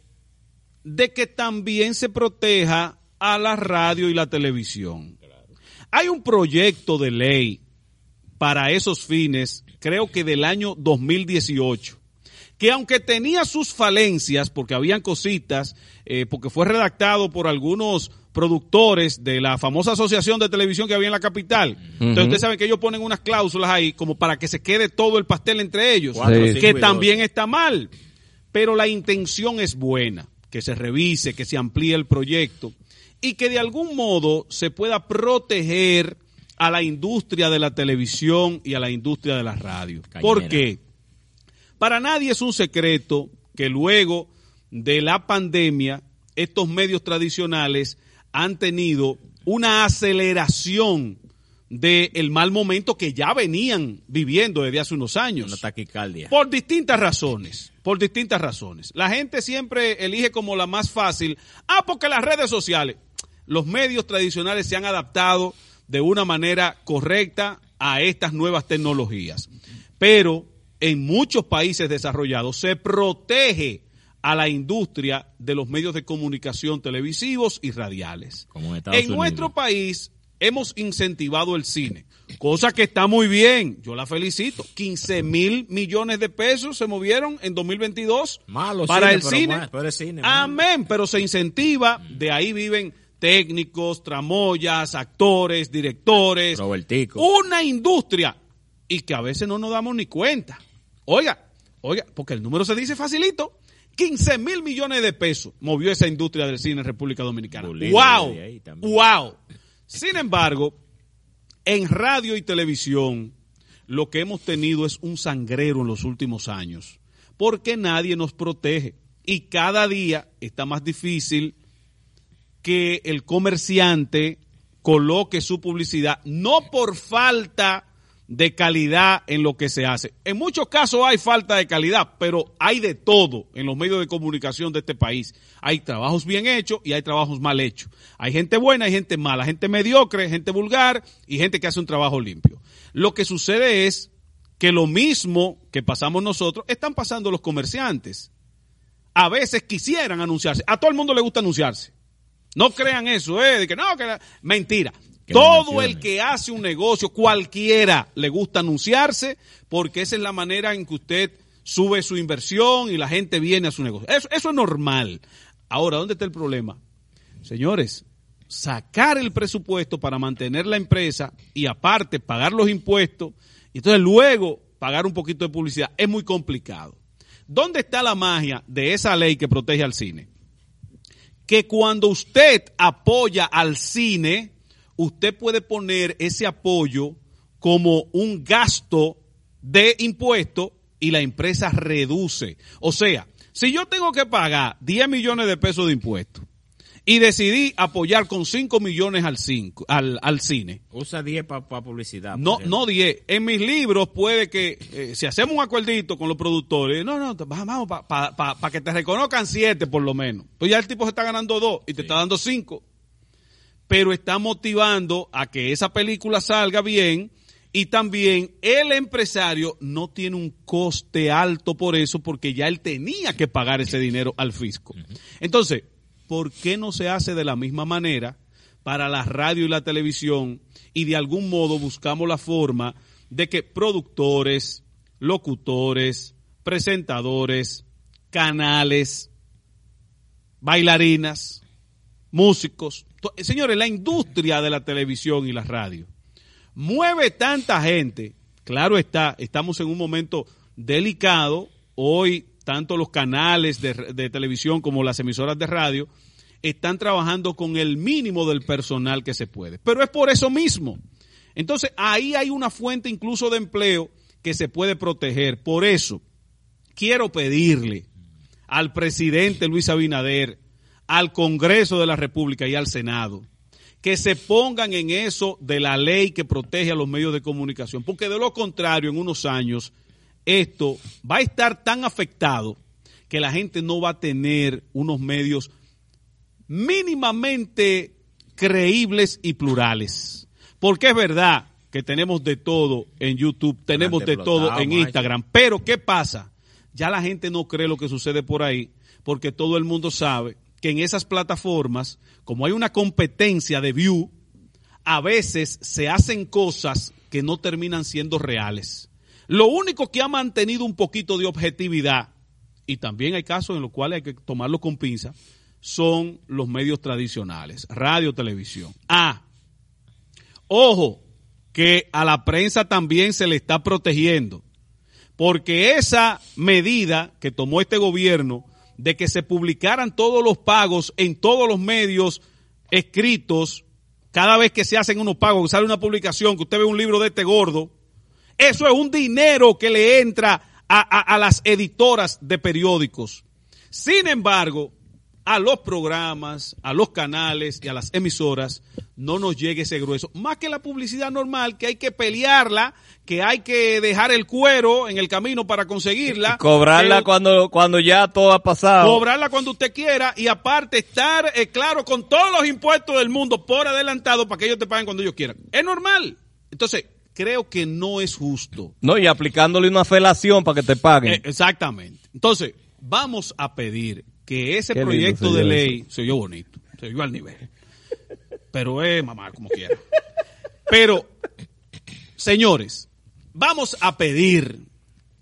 de que también se proteja a la radio y la televisión. Hay un proyecto de ley para esos fines, creo que del año 2018, que aunque tenía sus falencias, porque habían cositas, eh, porque fue redactado por algunos productores de la famosa asociación de televisión que había en la capital. Entonces ustedes saben que ellos ponen unas cláusulas ahí como para que se quede todo el pastel entre ellos, que también está mal. Pero la intención es buena, que se revise, que se amplíe el proyecto y que de algún modo se pueda proteger a la industria de la televisión y a la industria de la radio. ¿Por Cañera. qué? Para nadie es un secreto que luego de la pandemia estos medios tradicionales han tenido una aceleración del mal momento que ya venían viviendo desde hace unos años. Una taquicardia. Por distintas razones, por distintas razones. La gente siempre elige como la más fácil, ah, porque las redes sociales, los medios tradicionales se han adaptado de una manera correcta a estas nuevas tecnologías. Pero en muchos países desarrollados se protege a la industria de los medios de comunicación televisivos y radiales. Como en Estados En nuestro país hemos incentivado el cine, cosa que está muy bien, yo la felicito. 15 mil millones de pesos se movieron en 2022 Malo para cine, el pero cine. ma- pero es cine, malo. Amén, pero se incentiva, de ahí viven técnicos, tramoyas, actores, directores, Robertico. una industria y que a veces no nos damos ni cuenta. Oiga, oiga, porque el número se dice facilito. 15 mil millones de pesos movió esa industria del cine en República Dominicana. ¡Wow! ahí. ¡Wow! Sin embargo, en radio y televisión, lo que hemos tenido es un sangrero en los últimos años, porque nadie nos protege. Y cada día está más difícil que el comerciante coloque su publicidad, no por falta de calidad en lo que se hace. En muchos casos hay falta de calidad, pero hay de todo en los medios de comunicación de este país. Hay trabajos bien hechos y hay trabajos mal hechos. Hay gente buena, hay gente mala, gente mediocre, gente vulgar y gente que hace un trabajo limpio. Lo que sucede es que lo mismo que pasamos nosotros, están pasando los comerciantes. A veces quisieran anunciarse. A todo el mundo le gusta anunciarse. No crean eso, ¿eh? De que no, mentira. Todo el que hace un negocio, cualquiera, le gusta anunciarse porque esa es la manera en que usted sube su inversión y la gente viene a su negocio. Eso, eso es normal. Ahora, ¿dónde está el problema? Señores, sacar el presupuesto para mantener la empresa y aparte pagar los impuestos y entonces luego pagar un poquito de publicidad es muy complicado. ¿Dónde está la magia de esa ley que protege al cine? Que cuando usted apoya al cine, usted puede poner ese apoyo como un gasto de impuesto y la empresa reduce. O sea, si yo tengo que pagar 10 millones de pesos de impuestos Y decidí apoyar con 5 millones al, cinco, al, al cine. Usa 10 para publicidad. No, no 10. En mis libros puede que, eh, si hacemos un acuerdito con los productores, no, no, vamos, para que te reconozcan 7 por lo menos. Pues ya el tipo se está ganando 2 y te está dando 5. Pero está motivando a que esa película salga bien y también el empresario no tiene un coste alto por eso porque ya él tenía que pagar ese dinero al fisco. Entonces, ¿por qué no se hace de la misma manera para la radio y la televisión y de algún modo buscamos la forma de que productores, locutores, presentadores, canales, bailarinas, músicos, señores, la industria de la televisión y la radio mueve tanta gente, claro está, estamos en un momento delicado, hoy tanto los canales de, de televisión como las emisoras de radio están trabajando con el mínimo del personal que se puede, pero es por eso mismo. Entonces ahí hay una fuente incluso de empleo que se puede proteger, por eso quiero pedirle al presidente Luis Abinader, al Congreso de la República y al Senado, que se pongan en eso de la ley que protege a los medios de comunicación, porque de lo contrario, en unos años, esto va a estar tan afectado que la gente no va a tener unos medios mínimamente creíbles y plurales. Porque es verdad que tenemos de todo en YouTube, tenemos de todo en Instagram, pero ¿qué pasa? Ya la gente no cree lo que sucede por ahí, porque todo el mundo sabe que en esas plataformas, como hay una competencia de view, a veces se hacen cosas que no terminan siendo reales. Lo único que ha mantenido un poquito de objetividad, y también hay casos en los cuales hay que tomarlo con pinza, son los medios tradicionales, radio, televisión. Ah, ojo, que a la prensa también se le está protegiendo, porque esa medida que tomó este gobierno de que se publicaran todos los pagos en todos los medios escritos, cada vez que se hacen unos pagos, que sale una publicación, que usted ve un libro de este gordo, eso es un dinero que le entra a, a- a las editoras de periódicos. Sin embargo, a los programas, a los canales y a las emisoras no nos llegue ese grueso. Más que la publicidad normal, que hay que pelearla, que hay que dejar el cuero en el camino para conseguirla. Cobrarla cuando, cuando ya todo ha pasado. cobrarla cuando usted quiera y aparte estar eh, claro con todos los impuestos del mundo por adelantado para que ellos te paguen cuando ellos quieran. Es normal. Entonces, creo que no es justo. No, y aplicándole una felación para que te paguen. Eh, exactamente. Entonces, vamos a pedir que ese Qué proyecto de ley se oyó bonito, se oyó al nivel. Pero es mamá, como quiera. Pero, señores, vamos a pedir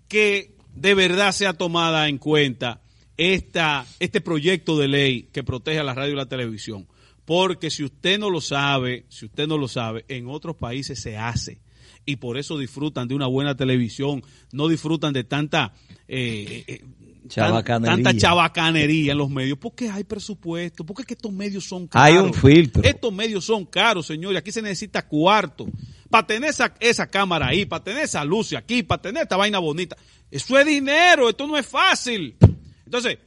que de verdad sea tomada en cuenta esta, este proyecto de ley que protege a la radio y la televisión. Porque si usted no lo sabe, si usted no lo sabe, en otros países se hace. Y por eso disfrutan de una buena televisión, no disfrutan de tanta eh, eh, tan- Chabacanería. tanta chabacanería en los medios. Porque hay presupuesto, porque es que estos medios son caros. Hay un filtro. Estos medios son caros, señores. Aquí se necesita cuarto. Para tener esa, esa cámara ahí, para tener esa luz aquí, para tener esta vaina bonita. Eso es dinero, esto no es fácil. Entonces,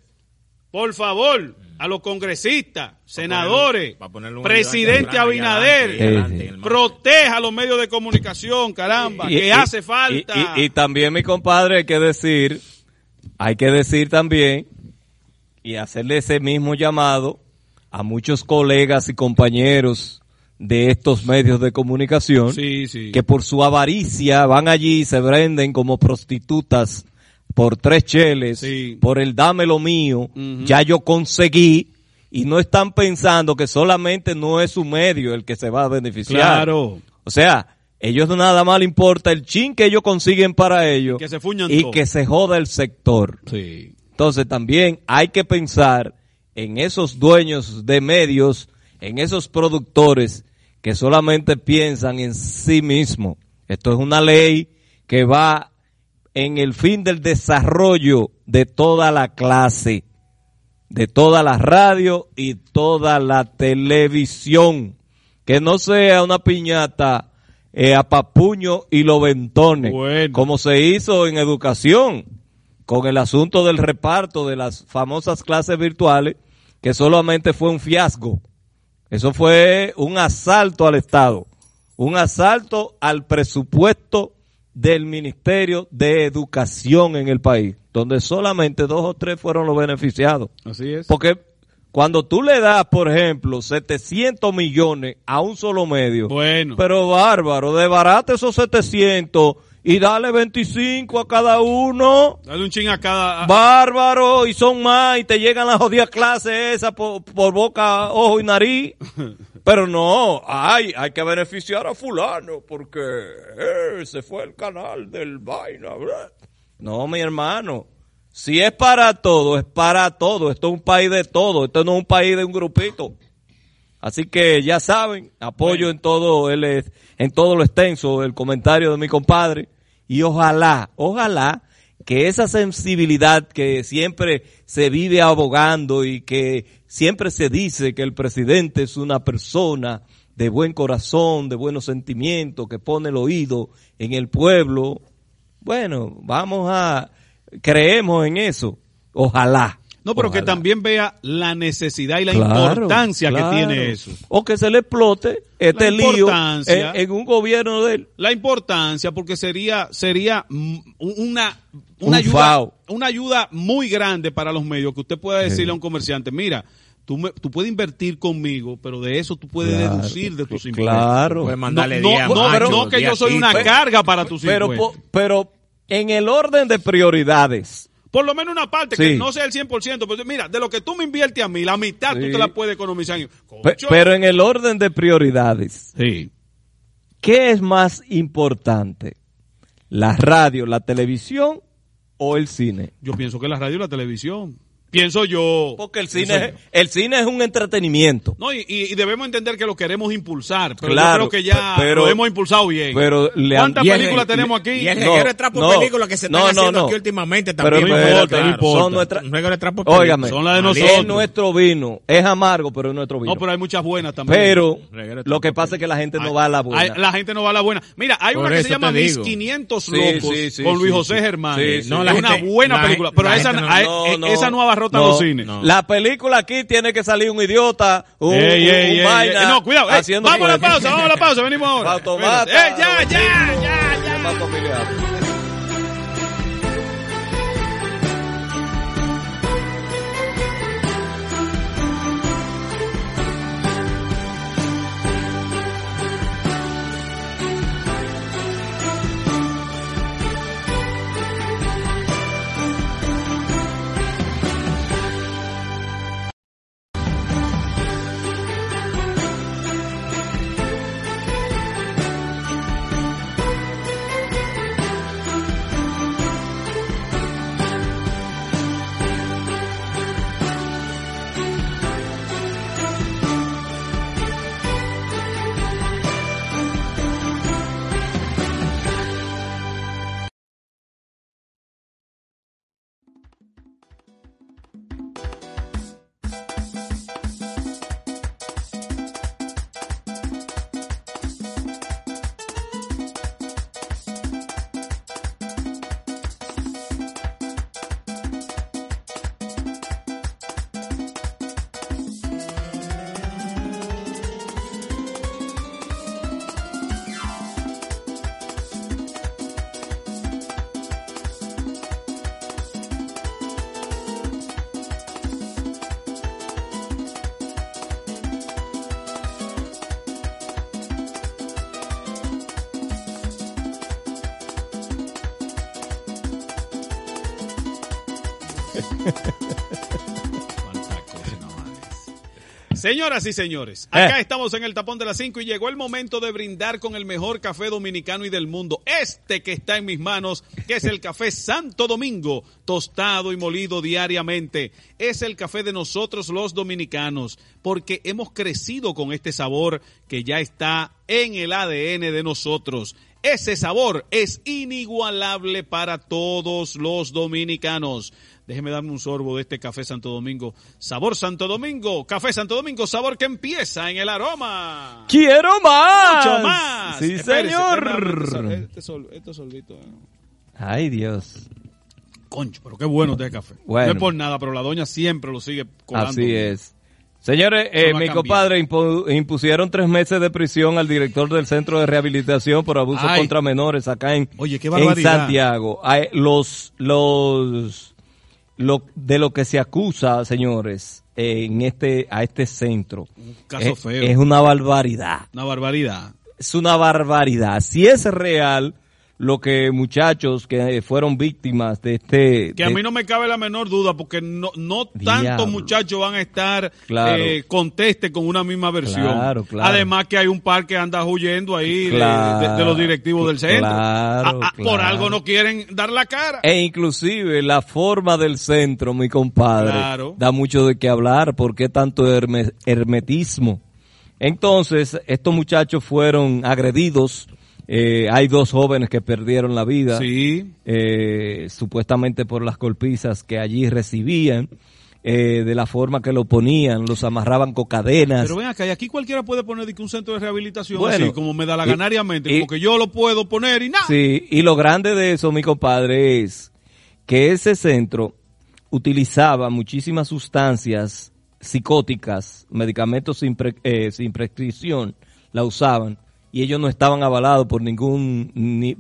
por favor, a los congresistas, senadores, presidente Abinader, adelante, el proteja los medios de comunicación, caramba, Y- que y- hace falta. Y, y- y también, mi compadre, hay que decir, hay que decir también y hacerle ese mismo llamado a muchos colegas y compañeros de estos medios de comunicación Sí, sí. que por su avaricia van allí y se venden como prostitutas por tres cheles, por el dame lo mío, ya yo conseguí y no están pensando que solamente no es su medio el que se va a beneficiar. Claro. O sea, ellos nada más le importa el chin que ellos consiguen para ellos Que se fuñan y todo. que se joda el sector. Sí. Entonces también hay que pensar en esos dueños de medios, en esos productores que solamente piensan en sí mismos. Esto es una ley que va en el fin del desarrollo de toda la clase, de toda la radio y toda la televisión. Que no sea una piñata eh, a papuño y los ventones, como se hizo en educación con el asunto del reparto de las famosas clases virtuales, que solamente fue un fiasco. Eso fue un asalto al Estado, un asalto al presupuesto del Ministerio de Educación en el país, donde solamente dos o tres fueron los beneficiados. Así es. Porque cuando tú le das, por ejemplo, 700 millones a un solo medio, Bueno. pero bárbaro, desbarate esos 700 y dale 25 a cada uno. Dale un ching a cada. Bárbaro, y son más, y te llegan las jodidas clases esas por, por boca, ojo y nariz. Pero no, ay, hay que beneficiar a fulano porque ese fue el canal del vaina. ¿verdad? No, mi hermano. Si es para todo, es para todo. Esto es un país de todo. Esto no es un país de un grupito. Así que ya saben, apoyo en todo el, en todo lo extenso el comentario de mi compadre y ojalá, ojalá que esa sensibilidad que siempre se vive abogando y que siempre se dice que el presidente es una persona de buen corazón, de buenos sentimientos, que pone el oído en el pueblo. Bueno, vamos a, creemos en eso. Ojalá. No, pero que también vea la necesidad y la Claro, importancia claro. que tiene eso. O que se le explote este La lío importancia. en, en un gobierno de él. La importancia, porque sería, sería una, Un una ayuda, fao. una ayuda muy grande para los medios que usted pueda decirle a un comerciante, mira, tú, me- tú puedes invertir conmigo, pero de eso tú puedes Claro, deducir de tus impuestos. claro. Mandarle no, no, pero no que yo soy una carga para tus Pero, impuestos. pero en el orden de prioridades. Por lo menos una parte, Sí. que no sea el 100%, pero mira, de lo que tú me inviertes a mí, la mitad tú Sí. te la puedes economizar. Concho. pero en el orden de prioridades. Sí. ¿Qué es más importante? ¿La radio, la televisión o el cine? Yo pienso que la radio y la televisión. Pienso yo. Porque el cine, yo. el cine es un entretenimiento. No, y, y- debemos entender que lo queremos impulsar, pero Claro, yo creo que ya pero- lo hemos impulsado bien. pero ¿Cuántas películas y- tenemos aquí? Y el No, reguero de trapo no, película que se están no, no, haciendo no. aquí últimamente Pero también. no me importa, no importa. Son nuestra, de trapo Óigame, Son las de es nosotros. nuestro vino. Es amargo, pero es nuestro vino. No, pero hay muchas buenas también. Pero lo que pasa es que la gente no va a la buena. Hay- la gente no va a la buena. Mira, hay Por una que se llama Mis digo. 500 Sí, Locos sí, sí, con Luis José. Germán. Sí, es sí. No, la una buena la película, pero la esa, no- a- No, los cines. No. La película aquí tiene que salir un idiota, un, Ey, un- ey, un ey, vaina ey. No, cuidado. vamos a la pausa, vamos a la pausa. Venimos ahora. Automata. ¡Eh, ya, ya, ya, ya! Señoras y señores, Eh. acá estamos en el tapón de las 5 y llegó el momento de brindar con el mejor café dominicano y del mundo. Este que está en mis manos, que es el café Santo Domingo, tostado y molido diariamente. Es el café de nosotros los dominicanos, porque hemos crecido con este sabor que ya está en el ADN de nosotros. Ese sabor es inigualable para todos los dominicanos. Déjeme darme un sorbo de este café Santo Domingo. Sabor Santo Domingo, café Santo Domingo, sabor que empieza en el aroma. ¡Quiero más! Mucho más. ¡Sí, Espérese, señor! abrir Este, sol- este sorbito. eh. Ay, Dios. Concho, pero qué bueno este café. Bueno. No es por nada, pero la doña siempre lo sigue colando. Así es. Señores, eh, mi compadre impu- impusieron tres meses de prisión al director del centro de rehabilitación por abuso Ay. contra menores acá en, Oye, qué en. Santiago. Ay, los, los, lo, de lo que se acusa, señores, en este, a este centro. caso es, feo. Es una barbaridad. Una barbaridad. Es una barbaridad. Si es real lo que muchachos que fueron víctimas de este... Que a de- mí no me cabe la menor duda, porque no, no tantos muchachos van a estar Claro. eh, conteste con una misma versión. Claro, claro. Además que hay un par que anda huyendo ahí de- Claro, de, de los directivos del centro. claro, ah, Por algo no quieren dar la cara. E inclusive la forma del centro, mi compadre, Claro. da mucho de qué hablar. ¿Por qué tanto herme- hermetismo? Entonces, estos muchachos fueron agredidos. Eh, hay dos jóvenes que perdieron la vida. Sí. eh, supuestamente por las golpizas que allí recibían. eh, de la forma que lo ponían, los amarraban con cadenas. Pero ven acá, y aquí cualquiera puede poner un centro de rehabilitación Bueno, así, como me da la ganariamente, y- como que yo lo puedo poner y nada. Sí, y lo grande de eso, mi compadre, es que ese centro utilizaba muchísimas sustancias psicóticas, medicamentos sin, pre- eh, sin prescripción, la usaban y ellos no estaban avalados por ningún ni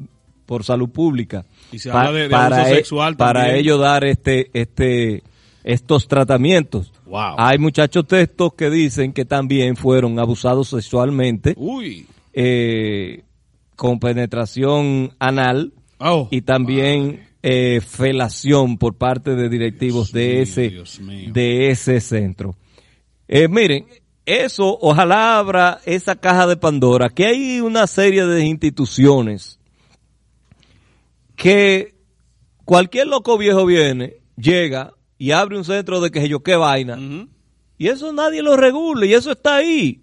por salud pública Y se Pa- habla de- de para abuso e- sexual para también. ellos dar este este estos tratamientos. Wow. Hay muchachos textos que dicen que también fueron abusados sexualmente Uy. eh, con penetración anal Oh, y también eh, felación por parte de directivos de ese de ese centro. Eh, miren, eso ojalá abra esa caja de Pandora, que hay una serie de instituciones que cualquier loco viejo viene, llega y abre un centro de que yo qué vaina. Y eso nadie lo regula y eso está ahí.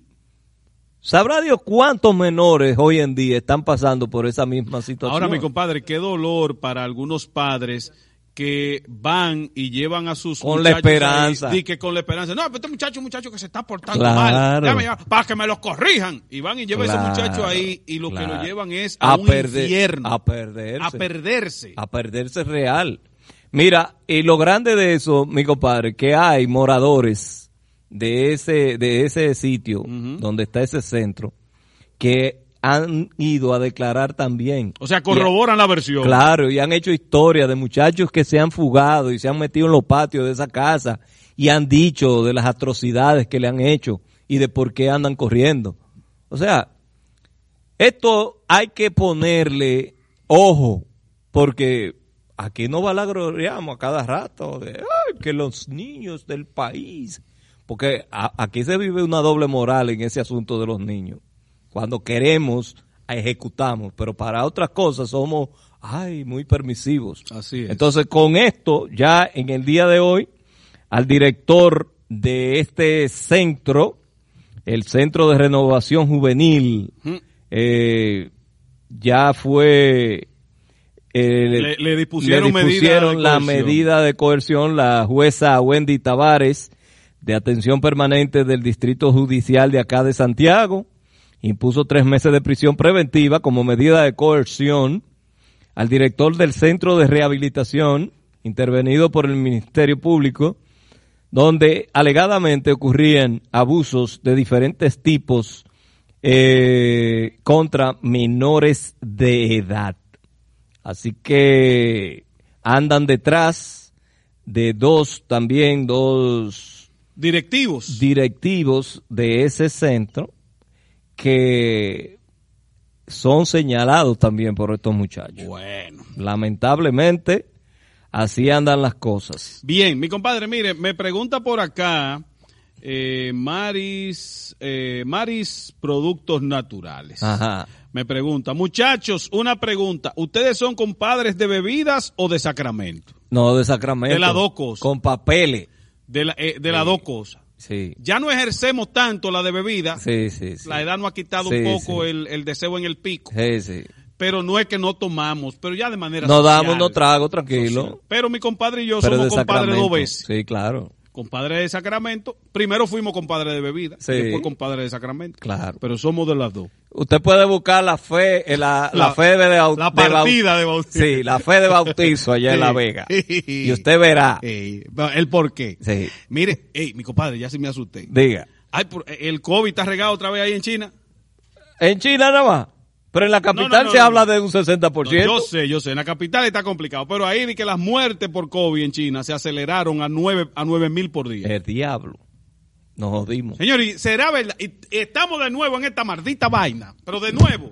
¿Sabrá Dios cuántos menores hoy en día están pasando por esa misma situación? Ahora, mi compadre, qué dolor para algunos padres que van y llevan a sus Con la ahí, esperanza. di que con la esperanza. No, pero este muchacho muchacho que se está portando Claro. mal. Para que me lo corrijan. Y van y llevan a Claro, ese muchacho ahí y lo que lo llevan es a, un perder- infierno. A perderse. A perderse. A perderse real. Mira, y lo grande de eso, mi compadre, que hay moradores de ese, de ese sitio donde está ese centro que han ido a declarar también. O sea, corroboran la versión. Claro, y han hecho historia de muchachos que se han fugado y se han metido en los patios de esa casa y han dicho de las atrocidades que le han hecho y de por qué andan corriendo. O sea, esto hay que ponerle ojo, porque aquí no valagloriamos a cada rato de "Ay, que los niños del país, porque a- aquí se vive una doble moral en ese asunto de los niños. Cuando queremos, ejecutamos, pero para otras cosas somos, ay, muy permisivos. Así es. Entonces, con esto, ya en el día de hoy, al director de este centro, el Centro de Renovación Juvenil, eh, ya fue... eh, Le- le dispusieron medida dispusieron la medida de coerción la jueza Wendy Tavares, de atención permanente del Distrito Judicial de acá de Santiago, impuso tres meses de prisión preventiva como medida de coerción al director del Centro de Rehabilitación, intervenido por el Ministerio Público, donde alegadamente ocurrían abusos de diferentes tipos eh, contra menores de edad. Así que andan detrás de dos, también dos directivos, directivos de ese centro que son señalados también por estos muchachos. Bueno. Lamentablemente, así andan las cosas. Bien, mi compadre, mire, me pregunta por acá eh, Maris, eh, Maris Productos Naturales. Ajá. Me pregunta, muchachos, una pregunta. ¿Ustedes son compadres de bebidas o de sacramento? No, de Sacramento. De las dos cosas. Con papeles. De, la- eh, de las dos cosas. Sí. Ya no ejercemos tanto la de bebida. Sí, sí. La edad nos ha quitado un poco el, el deseo en el pico. Sí, sí. Pero no es que no tomamos, pero ya de manera social. damos unos tragos, tranquilo. Pero mi compadre y yo Pero somos compadres dos veces. Sí, claro. Compadre de Sacramento. Primero fuimos compadre de bebida, Sí. después compadre de Sacramento. Claro. Pero somos de las dos. Usted puede buscar la fe, eh, la, la, La- fe de, bau- la partida de bautizo. Sí, la fe de bautizo allá en La. Vega. Y usted verá. Ey, el por qué. Sí. Mire, ey, mi compadre, ya se me asusté. Diga. Ay, por- el COVID está regado otra vez ahí en China. En China nada más. Pero en la capital No, no, no, se habla de un 60%. No, yo sé, yo sé. En la capital está complicado. Pero ahí vi que las muertes por COVID en China se aceleraron a nueve, a nueve mil por día. El diablo. Nos jodimos. Señor, y será verdad. Y estamos de nuevo en esta maldita vaina. Pero de nuevo.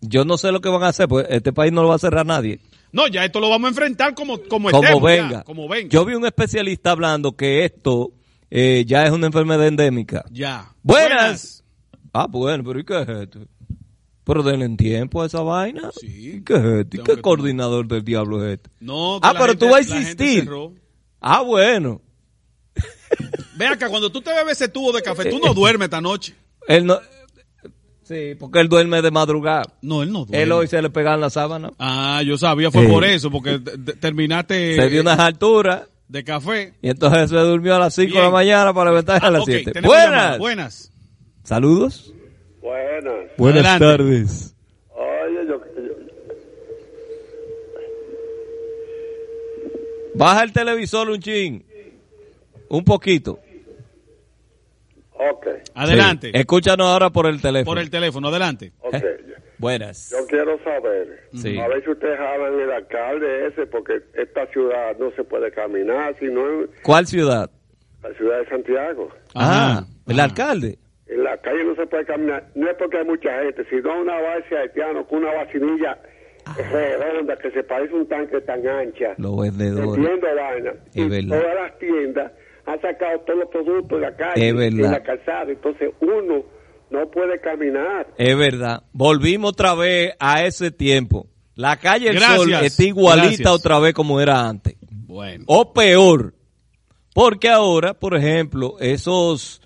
Yo no sé lo que van a hacer, pues este país no lo va a cerrar nadie. No, ya esto lo vamos a enfrentar como, como, Como estemos, ya, venga. como venga. Yo vi un especialista hablando que esto eh, ya es una enfermedad endémica. Ya. Buenas. Ah, bueno, pero ¿y qué es esto? Pero denle en tiempo a esa vaina. ¿Y qué es esto? ¿Y qué coordinador del diablo es este? No, que ah, pero gente- tú vas a insistir. Ah, bueno. Ve acá, cuando tú te bebes ese tubo de café, tú no duermes esta noche. Él no... Sí, porque él duerme de madrugada. No, él no duerme. Él hoy se le pegan la sábana. Ah, yo sabía, fue Sí. por eso, porque terminaste se dio unas alturas. de café. Y entonces se durmió a las 5 de la mañana para levantarse a las Ok, 7. tenemos llamada. Buenas. Buenas. Saludos. Buenas. Buenas Adelante. tardes. Oye, yo, yo- Baja el televisor un chin. Un poquito. ok, Adelante. Sí. Escúchanos ahora por el teléfono. Por el teléfono, adelante. ok. Buenas. Yo quiero saber, Sí. a ver si ustedes hablan el alcalde ese, porque esta ciudad no se puede caminar, sino en ¿Cuál ciudad? la ciudad de Santiago. Ah, el alcalde. En la calle no se puede caminar, no es porque hay mucha gente, sino una base haitiano con una vacinilla redonda que se parece a un tanque tan ancha, Los vendedores. vendiendo vaina. Es y verdad. todas las tiendas han sacado todos los productos de la calle, Es verdad. en la calzada, entonces uno no puede caminar. Es verdad. Volvimos otra vez a ese tiempo. La calle El Gracias. Sol está igualita Gracias. otra vez como era antes. Bueno. O peor. Porque ahora, por ejemplo, esos...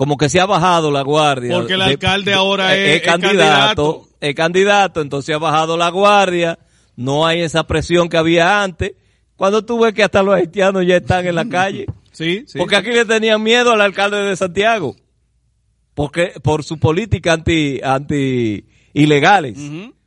Como que se ha bajado la guardia. Porque el alcalde ahora es- es candidato. candidato. Es candidato, entonces ha bajado la guardia. No hay esa presión que había antes. Cuando tú ves que hasta los haitianos ya están en la calle. Sí, sí. Porque aquí le tenían miedo al alcalde de Santiago. Porque por su política anti anti ilegales.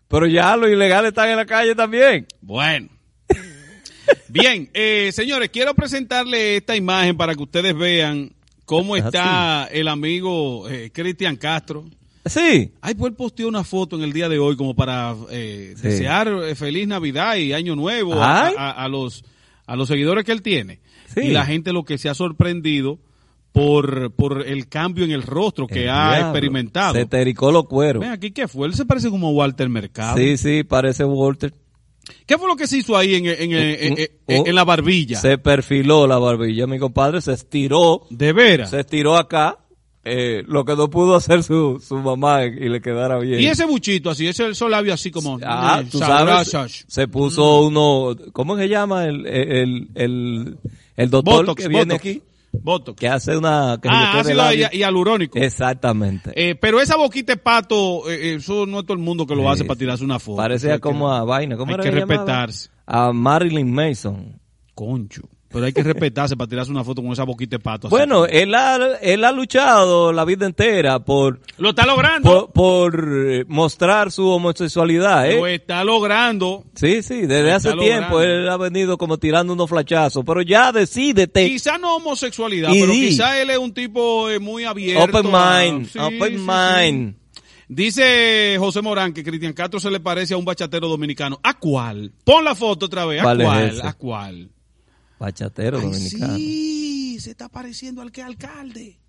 Pero ya los ilegales están en la calle también. Bueno. Bien, eh, señores, quiero presentarle esta imagen para que ustedes vean cómo está el amigo eh, Cristian Castro. Sí. Ay, pues él posteó una foto en el día de hoy como para eh, Sí. desear eh, feliz Navidad y Año Nuevo a, Ay. a- a los, a los seguidores que él tiene. Sí. Y la gente lo que se ha sorprendido por, por el cambio en el rostro que El ha diablo. experimentado. Se tericó los cueros. Ven aquí, ¿qué fue? Él se parece como a Walter Mercado. Sí, sí, parece Walter. ¿Qué fue lo que se hizo ahí en, en- en- en- en- en la barbilla? Se perfiló la barbilla. Mi compadre se estiró. ¿De veras? Se estiró acá. eh, lo que no pudo hacer su, su mamá y le quedara bien. Y ese buchito así, ese esos labios así como... Ah, eh, tú se puso uno, ¿cómo se llama el, el, el, el doctor Botox, que viene Botox. aquí? Botox. Que hace una... Que Ah, ácido labio. y, y alurónico. Exactamente. Eh, pero esa boquita de pato, eh, eso no es todo el mundo que lo hace para tirarse una foto. Parece Eso hay como a vaina. ¿Cómo hay era que llamaba? respetarse. A Marilyn Mason. Concho. Pero hay que respetarse para tirarse una foto con esa boquita de pato. así. Bueno, él ha, él ha luchado la vida entera por, Lo está logrando. por, por, mostrar su homosexualidad, ¿eh? Lo está logrando. Sí, sí, desde hace tiempo logrando. él ha venido como tirando unos flachazos, pero ya decídete. Quizá no homosexualidad, Y pero di. quizá él es un tipo eh, muy abierto. Open a- mind, Sí, open sí, mind. sí. Dice José Morán que Cristian Castro se le parece a un bachatero dominicano. ¿A cuál? Pon la foto otra vez. ¿A ¿Cuál? ¿A cuál? Bachatero Ay, dominicano. sí, se está pareciendo al que alcalde.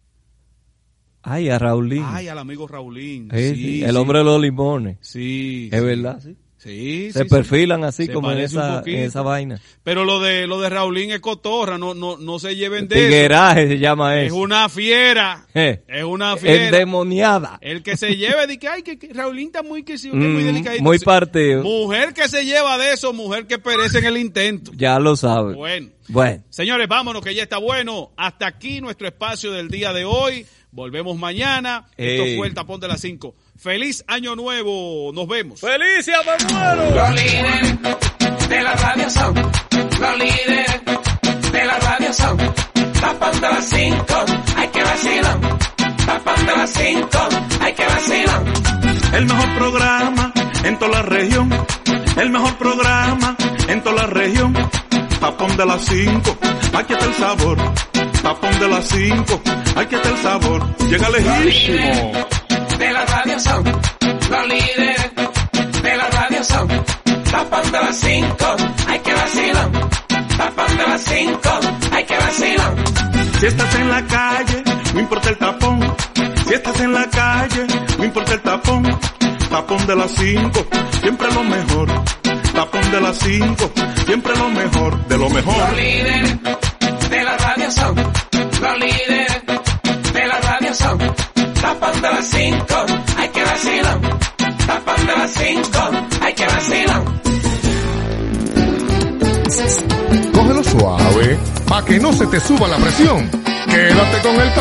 Ay, a Raulín. Ay, al amigo Raulín. Sí, Sí, el hombre de los limones. Sí. Es verdad, sí. Sí, Se sí, perfilan sí. así Se como en esa, en esa vaina. Pero lo de lo de Raulín es cotorra, no no no se lleven de eso. Tigueraje se llama Es eso. una fiera. Eh, Es una fiera. Endemoniada. El que se lleve de que ay que, que Raulín está muy que que Mm, muy delicadito. muy partido. Mujer que se lleva de eso, mujer que perece en el intento. Ya lo sabe. Bueno. Bueno. Señores, vámonos que ya está bueno. Hasta aquí nuestro espacio del día de hoy. Volvemos mañana. Ey. Esto fue el tapón de las 5. Feliz año nuevo. Nos vemos. ¡Felicia Manuelo! Los líderes de la radio son. Los líderes de la radio son. Tapando las cinco. Hay que vacilar. Tapando las cinco. Hay que vacilar. El mejor programa en toda la región. El mejor programa en toda la región. Tapón de las 5, aquí está el sabor. Tapón de las 5, aquí está el sabor. Llega lejísimo de la radio son los líderes. De la radio son tapón de las 5, hay que vacilar. Tapón de las 5, hay que vacilar. Si estás en la calle, no importa el tapón. Si estás en la calle, no importa el tapón. Tapón de las 5, siempre lo mejor. Tapón de las 5, siempre lo mejor, de lo mejor. Los líderes de la radio son los líderes de la radio son tapón de las 5, hay que vacilar. Tapón de las 5, hay que vacilar. Cógelo suave, pa' que no se te suba la presión. Quédate con el tapón.